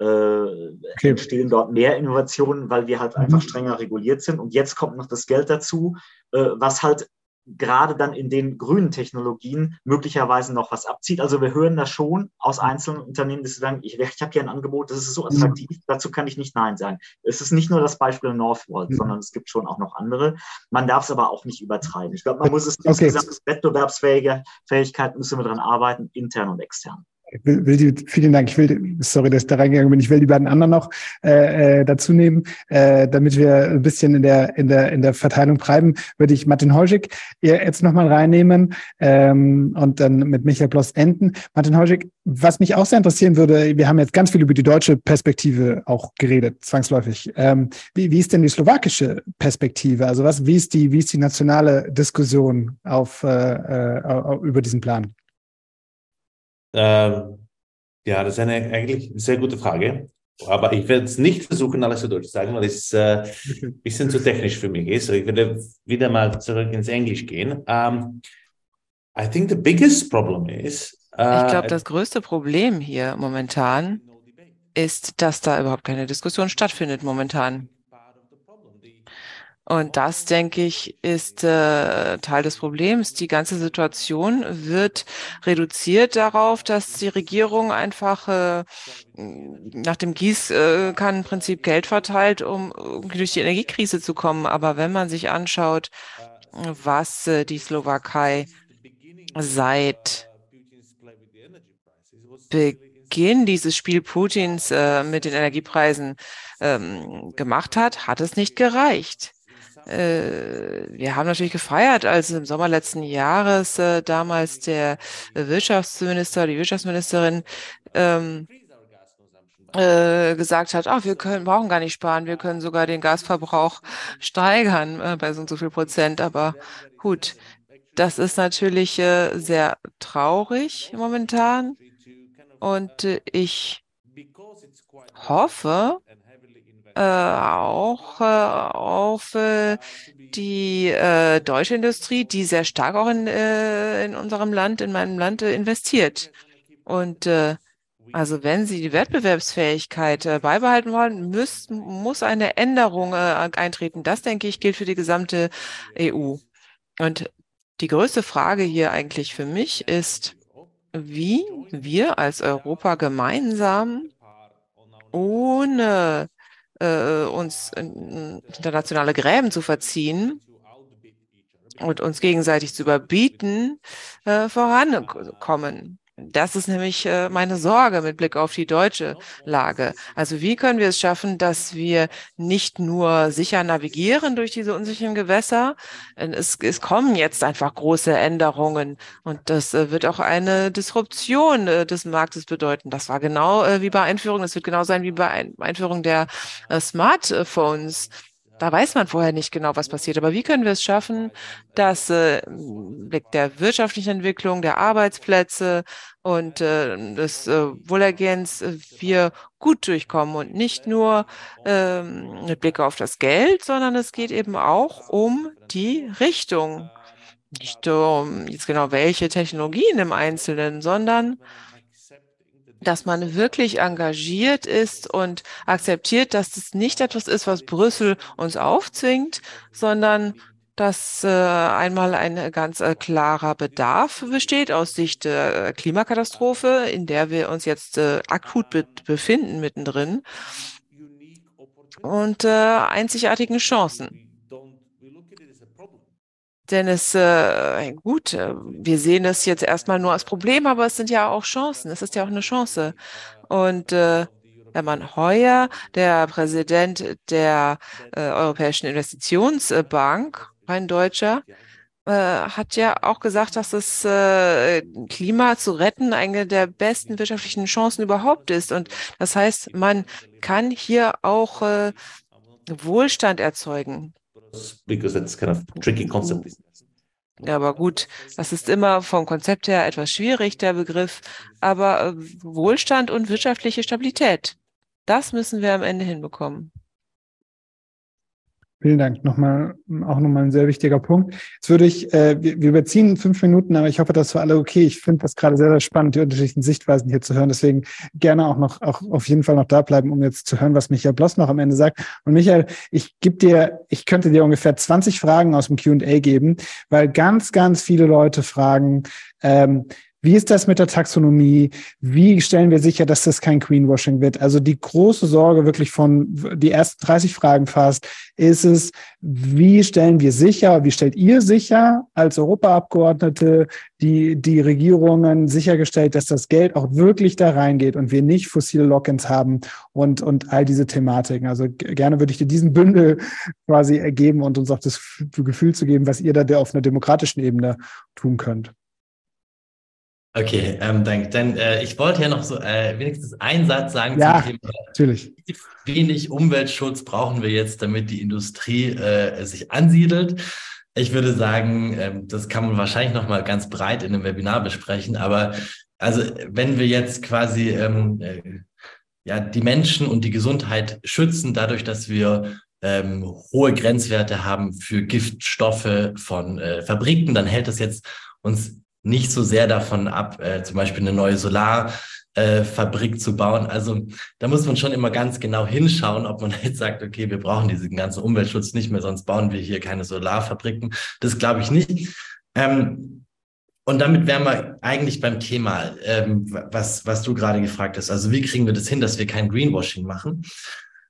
äh, okay. entstehen dort mehr Innovationen, weil wir halt einfach mhm. strenger reguliert sind. Und jetzt kommt noch das Geld dazu, äh, was halt gerade dann in den grünen Technologien möglicherweise noch was abzieht. Also wir hören das schon aus einzelnen Unternehmen, die sagen, ich, ich habe hier ein Angebot, das ist so mhm. attraktiv, mhm. dazu kann ich nicht Nein sagen. Es ist nicht nur das Beispiel Northvolt, mhm. sondern es gibt schon auch noch andere. Man darf es aber auch nicht übertreiben. Ich glaube, man muss es okay. insgesamt Wettbewerbsfähigkeit müssen wir daran arbeiten, intern und extern. Ich will, will die, vielen Dank. Ich will, sorry, dass ich da reingegangen bin. Ich will die beiden anderen noch äh, äh, dazu nehmen, äh, damit wir ein bisschen in der in der in der Verteilung bleiben. Würde ich Martin Holschig jetzt nochmal reinnehmen ähm, und dann mit Michael Bloss enden. Martin Holschig, was mich auch sehr interessieren würde, wir haben jetzt ganz viel über die deutsche Perspektive auch geredet, zwangsläufig. Ähm, wie, wie ist denn die slowakische Perspektive? Also was, wie ist die wie ist die nationale Diskussion auf äh, äh, über diesen Plan? Ähm, ja, das ist eine eigentlich sehr gute Frage. Aber ich werde es nicht versuchen, alles zu Deutsch zu sagen, weil es äh, ein <laughs> bisschen zu technisch für mich ist. Ich werde wieder mal zurück ins Englisch gehen. Um, ähm, I think the biggest problem is. Uh, ich glaube, das größte Problem hier momentan ist, dass da überhaupt keine Diskussion stattfindet momentan. Und das, denke ich, ist äh, Teil des Problems. Die ganze Situation wird reduziert darauf, dass die Regierung einfach äh, nach dem Gießkannenprinzip Geld verteilt, um durch die Energiekrise zu kommen. Aber wenn man sich anschaut, was äh, die Slowakei seit Beginn dieses Spiel Putins äh, mit den Energiepreisen ähm, gemacht hat, hat es nicht gereicht. Äh, wir haben natürlich gefeiert, als im Sommer letzten Jahres äh, damals der Wirtschaftsminister, die Wirtschaftsministerin ähm, äh, gesagt hat, ach, wir können, brauchen gar nicht sparen, wir können sogar den Gasverbrauch steigern äh, bei so und so viel Prozent. Aber gut, das ist natürlich äh, sehr traurig momentan. Und äh, ich hoffe, äh, auch äh, auf äh, die äh, deutsche Industrie, die sehr stark auch in, äh, in unserem Land, in meinem Land äh, investiert. Und Also wenn Sie die Wettbewerbsfähigkeit äh, beibehalten wollen, müß, muss eine Änderung äh, eintreten. Das, denke ich, gilt für die gesamte EU. Und die größte Frage hier eigentlich für mich ist, wie wir als Europa gemeinsam ohne äh, uns internationale Gräben zu verziehen und uns gegenseitig zu überbieten, äh, vorankommen. Das ist nämlich äh, meine Sorge mit Blick auf die deutsche Lage. Also wie können wir es schaffen, dass wir nicht nur sicher navigieren durch diese unsicheren Gewässer? Es, es kommen jetzt einfach große Änderungen und das äh, wird auch eine Disruption äh, des Marktes bedeuten. Das war genau wie bei Einführung, das wird genau sein wie bei Einführung der Smartphones. Da weiß man vorher nicht genau, was passiert. Aber wie können wir es schaffen, dass äh, Blick der wirtschaftlichen Entwicklung, der Arbeitsplätze und äh, des äh, Wohlergehens äh, wir gut durchkommen und nicht nur äh, mit Blick auf das Geld, sondern es geht eben auch um die Richtung. Nicht um jetzt genau welche Technologien im Einzelnen, sondern dass man wirklich engagiert ist und akzeptiert, dass das nicht etwas ist, was Brüssel uns aufzwingt, sondern dass äh, einmal ein ganz äh, klarer Bedarf besteht aus Sicht der äh, Klimakatastrophe, in der wir uns jetzt äh, akut be befinden mittendrin und äh, einzigartigen Chancen. Denn es, äh, gut, äh, wir sehen es jetzt erstmal nur als Problem, aber es sind ja auch Chancen. Es ist ja auch eine Chance. Und äh, Hermann Heuer, der Präsident der äh, Europäischen Investitionsbank, ein Deutscher, äh, hat ja auch gesagt, dass das äh, Klima zu retten eine der besten wirtschaftlichen Chancen überhaupt ist. Und das heißt, man kann hier auch äh, Wohlstand erzeugen Ja, aber gut, das ist immer vom Konzept her etwas schwierig, der Begriff. Aber äh, Wohlstand und wirtschaftliche Stabilität, das müssen wir am Ende hinbekommen. Vielen Dank. Nochmal, auch nochmal ein sehr wichtiger Punkt. Jetzt würde ich, äh, wir, wir überziehen fünf Minuten, aber ich hoffe, das für alle okay. Ich finde das gerade sehr, sehr spannend, die unterschiedlichen Sichtweisen hier zu hören. Deswegen gerne auch noch, auch auf jeden Fall noch da bleiben, um jetzt zu hören, was Michael Bloss noch am Ende sagt. Und Michael, ich gebe dir, ich könnte dir ungefähr 20 Fragen aus dem Q&A geben, weil ganz, ganz viele Leute fragen, ähm, wie ist das mit der Taxonomie? Wie stellen wir sicher, dass das kein Greenwashing wird? Also die große Sorge wirklich von die ersten 30 Fragen fast ist es, wie stellen wir sicher, wie stellt ihr sicher als Europaabgeordnete die, die Regierungen sichergestellt, dass das Geld auch wirklich da reingeht und wir nicht fossile Lock-ins haben und, und all diese Thematiken. Also gerne würde ich dir diesen Bündel quasi ergeben und uns auch das Gefühl zu geben, was ihr da auf einer demokratischen Ebene tun könnt. Okay, ähm, danke. Dann äh, ich wollte ja noch so äh, wenigstens einen Satz sagen ja, zum Thema. Natürlich. Wie wenig Umweltschutz brauchen wir jetzt, damit die Industrie äh, sich ansiedelt? Ich würde sagen, ähm, das kann man wahrscheinlich noch mal ganz breit in einem Webinar besprechen. Aber also wenn wir jetzt quasi ähm, äh, ja die Menschen und die Gesundheit schützen, dadurch, dass wir ähm, hohe Grenzwerte haben für Giftstoffe von äh, Fabriken, dann hält das jetzt uns nicht so sehr davon ab, äh, zum Beispiel eine neue Solarfabrik äh, zu bauen. Also da muss man schon immer ganz genau hinschauen, ob man <laughs> jetzt sagt, okay, wir brauchen diesen ganzen Umweltschutz nicht mehr, sonst bauen wir hier keine Solarfabriken. Das glaube ich nicht. Ähm, und damit wären wir eigentlich beim Thema, ähm, was, was du gerade gefragt hast. Also wie kriegen wir das hin, dass wir kein Greenwashing machen?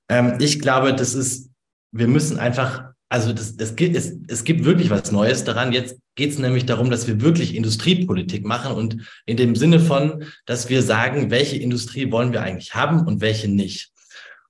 Ähm, ich glaube, das ist, wir müssen einfach also das, das gibt, es, es gibt wirklich was Neues daran. Jetzt geht es nämlich darum, dass wir wirklich Industriepolitik machen und in dem Sinne von, dass wir sagen, welche Industrie wollen wir eigentlich haben und welche nicht.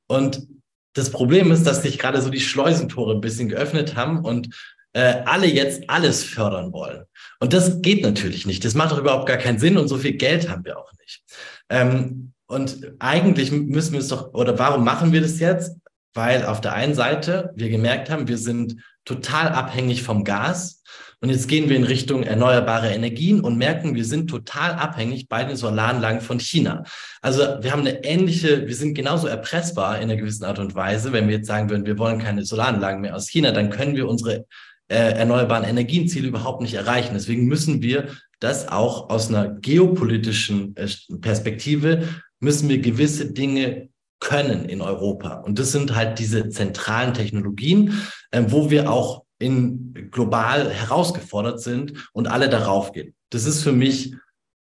Und das Problem ist, dass sich gerade so die Schleusentore ein bisschen geöffnet haben und äh, alle jetzt alles fördern wollen. Und das geht natürlich nicht. Das macht doch überhaupt gar keinen Sinn und so viel Geld haben wir auch nicht. Ähm, und eigentlich müssen wir es doch, oder warum machen wir das jetzt? Weil auf der einen Seite wir gemerkt haben, wir sind total abhängig vom Gas. Und jetzt gehen wir in Richtung erneuerbare Energien und merken, wir sind total abhängig bei den Solaranlagen von China. Also wir haben eine ähnliche, wir sind genauso erpressbar in einer gewissen Art und Weise. Wenn wir jetzt sagen würden, wir wollen keine Solaranlagen mehr aus China, dann können wir unsere äh, erneuerbaren Energienziele überhaupt nicht erreichen. Deswegen müssen wir das auch aus einer geopolitischen äh, Perspektive müssen wir gewisse Dinge können in Europa. Und das sind halt diese zentralen Technologien, äh, wo wir auch in global herausgefordert sind und alle darauf gehen. Das ist für mich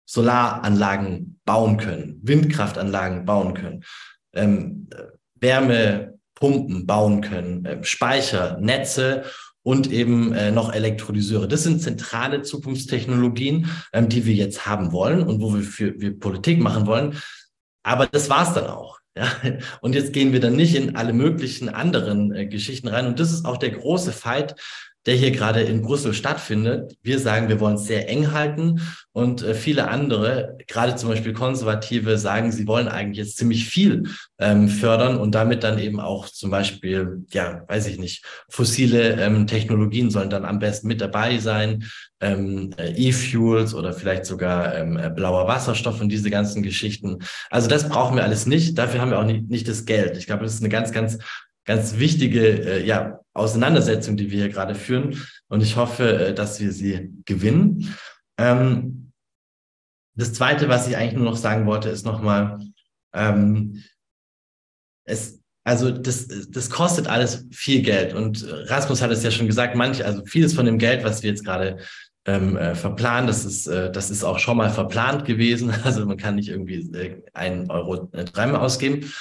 Solaranlagen bauen können, Windkraftanlagen bauen können, ähm, Wärmepumpen bauen können, äh, Speicher, Netze und eben äh, noch Elektrolyseure. Das sind zentrale Zukunftstechnologien, ähm, die wir jetzt haben wollen und wo wir für wir Politik machen wollen. Aber das war's dann auch. Ja, und jetzt gehen wir dann nicht in alle möglichen anderen äh, Geschichten rein. Und das ist auch der große Fight, der hier gerade in Brüssel stattfindet. Wir sagen, wir wollen es sehr eng halten und äh, viele andere, gerade zum Beispiel Konservative, sagen, sie wollen eigentlich jetzt ziemlich viel ähm, fördern und damit dann eben auch zum Beispiel, ja, weiß ich nicht, fossile ähm, Technologien sollen dann am besten mit dabei sein, ähm, äh, E-Fuels oder vielleicht sogar ähm, äh, blauer Wasserstoff und diese ganzen Geschichten. Also das brauchen wir alles nicht. Dafür haben wir auch nicht, nicht das Geld. Ich glaube, das ist eine ganz, ganz ganz wichtige äh, ja, Auseinandersetzung, die wir hier gerade führen. Und ich hoffe, äh, dass wir sie gewinnen. Ähm, das Zweite, was ich eigentlich nur noch sagen wollte, ist nochmal, ähm, es, also das, das kostet alles viel Geld. Und Rasmus hat es ja schon gesagt, manch, also vieles von dem Geld, was wir jetzt gerade ähm, äh, verplanen. Das ist, äh, das ist auch schon mal verplant gewesen. <laughs> Also man kann nicht irgendwie äh, einen Euro äh, dreimal ausgeben.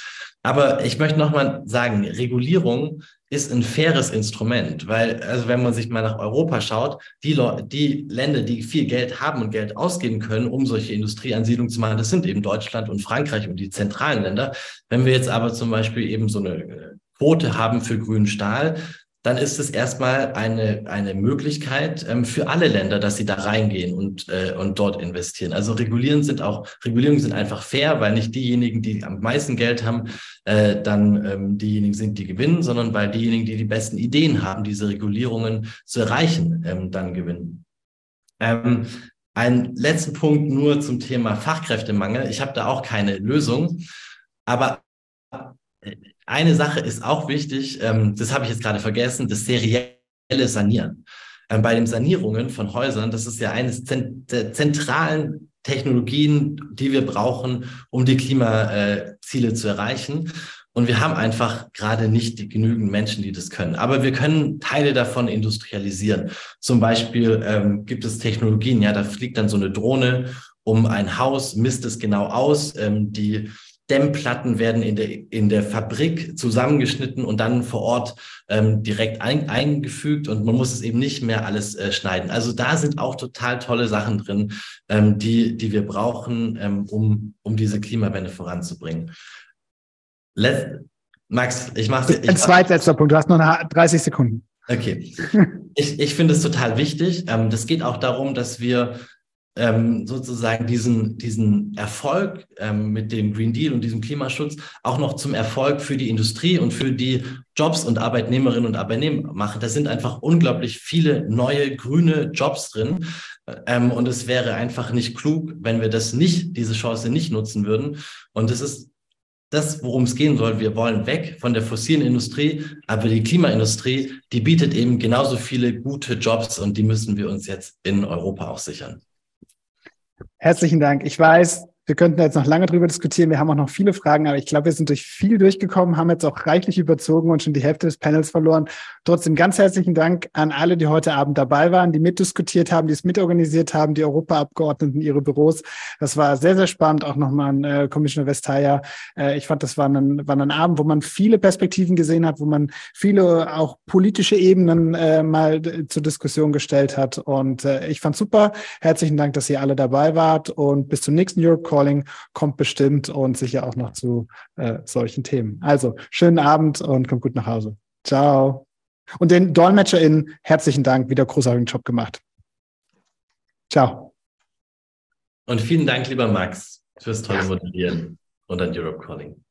Aber ich möchte nochmal sagen, Regulierung ist ein faires Instrument, weil, also wenn man sich mal nach Europa schaut, die, die Länder, die viel Geld haben und Geld ausgeben können, um solche Industrieansiedlungen zu machen, das sind eben Deutschland und Frankreich und die zentralen Länder. Wenn wir jetzt aber zum Beispiel eben so eine äh, Quote haben für grünen Stahl, dann ist es erstmal eine, eine Möglichkeit ähm, für alle Länder, dass sie da reingehen und, äh, und dort investieren. Also Regulieren sind auch, Regulierungen sind einfach fair, weil nicht diejenigen, die am meisten Geld haben, äh, dann ähm, diejenigen sind, die gewinnen, sondern weil diejenigen, die die besten Ideen haben, diese Regulierungen zu erreichen, ähm, dann gewinnen. Ähm, ein letzten Punkt nur zum Thema Fachkräftemangel. Ich habe da auch keine Lösung, aber eine Sache ist auch wichtig, ähm, das habe ich jetzt gerade vergessen, das serielle Sanieren. Ähm, bei den Sanierungen von Häusern, das ist ja eines der zentralen Technologien, die wir brauchen, um die Klimaziele zu erreichen. Und wir haben einfach gerade nicht die, genügend Menschen, die das können. Aber wir können Teile davon industrialisieren. Zum Beispiel ähm, gibt es Technologien, ja, da fliegt dann so eine Drohne um ein Haus, misst es genau aus. Ähm, die Dämmplatten werden in der, in der Fabrik zusammengeschnitten und dann vor Ort ähm, direkt ein, eingefügt und man muss es eben nicht mehr alles äh, schneiden. Also da sind auch total tolle Sachen drin, ähm, die, die wir brauchen, ähm, um, um diese Klimawende voranzubringen. Let Max, ich mache Ein zweitletzter Punkt, du hast noch 30 Sekunden. Okay. Ich, ich finde es total wichtig. Ähm, das geht auch darum, dass wir ähm, sozusagen diesen, diesen Erfolg ähm, mit dem Green Deal und diesem Klimaschutz auch noch zum Erfolg für die Industrie und für die Jobs und Arbeitnehmerinnen und Arbeitnehmer machen. Da sind einfach unglaublich viele neue grüne Jobs drin. Ähm, und es wäre einfach nicht klug, wenn wir das nicht, diese Chance nicht nutzen würden. Und es ist das, worum es gehen soll. Wir wollen weg von der fossilen Industrie, aber die Klimaindustrie, die bietet eben genauso viele gute Jobs und die müssen wir uns jetzt in Europa auch sichern. Herzlichen Dank. Ich weiß, wir könnten jetzt noch lange drüber diskutieren. Wir haben auch noch viele Fragen, aber ich glaube, wir sind durch viel durchgekommen, haben jetzt auch reichlich überzogen und schon die Hälfte des Panels verloren. Trotzdem ganz herzlichen Dank an alle, die heute Abend dabei waren, die mitdiskutiert haben, die es mitorganisiert haben, die Europaabgeordneten, ihre Büros. Das war sehr, sehr spannend. Auch nochmal an äh, Commissioner Vestager. Äh, ich fand, das war ein, war ein Abend, wo man viele Perspektiven gesehen hat, wo man viele auch politische Ebenen äh, mal zur Diskussion gestellt hat. Und äh, ich fand super. Herzlichen Dank, dass ihr alle dabei wart und bis zum nächsten Europe Calling kommt bestimmt und sicher auch noch zu äh, solchen Themen. Also schönen Abend und kommt gut nach Hause. Ciao. Und den DolmetscherInnen herzlichen Dank, wieder großartigen Job gemacht. Ciao. Und vielen Dank, lieber Max, fürs tolle Moderieren und an Europe Calling.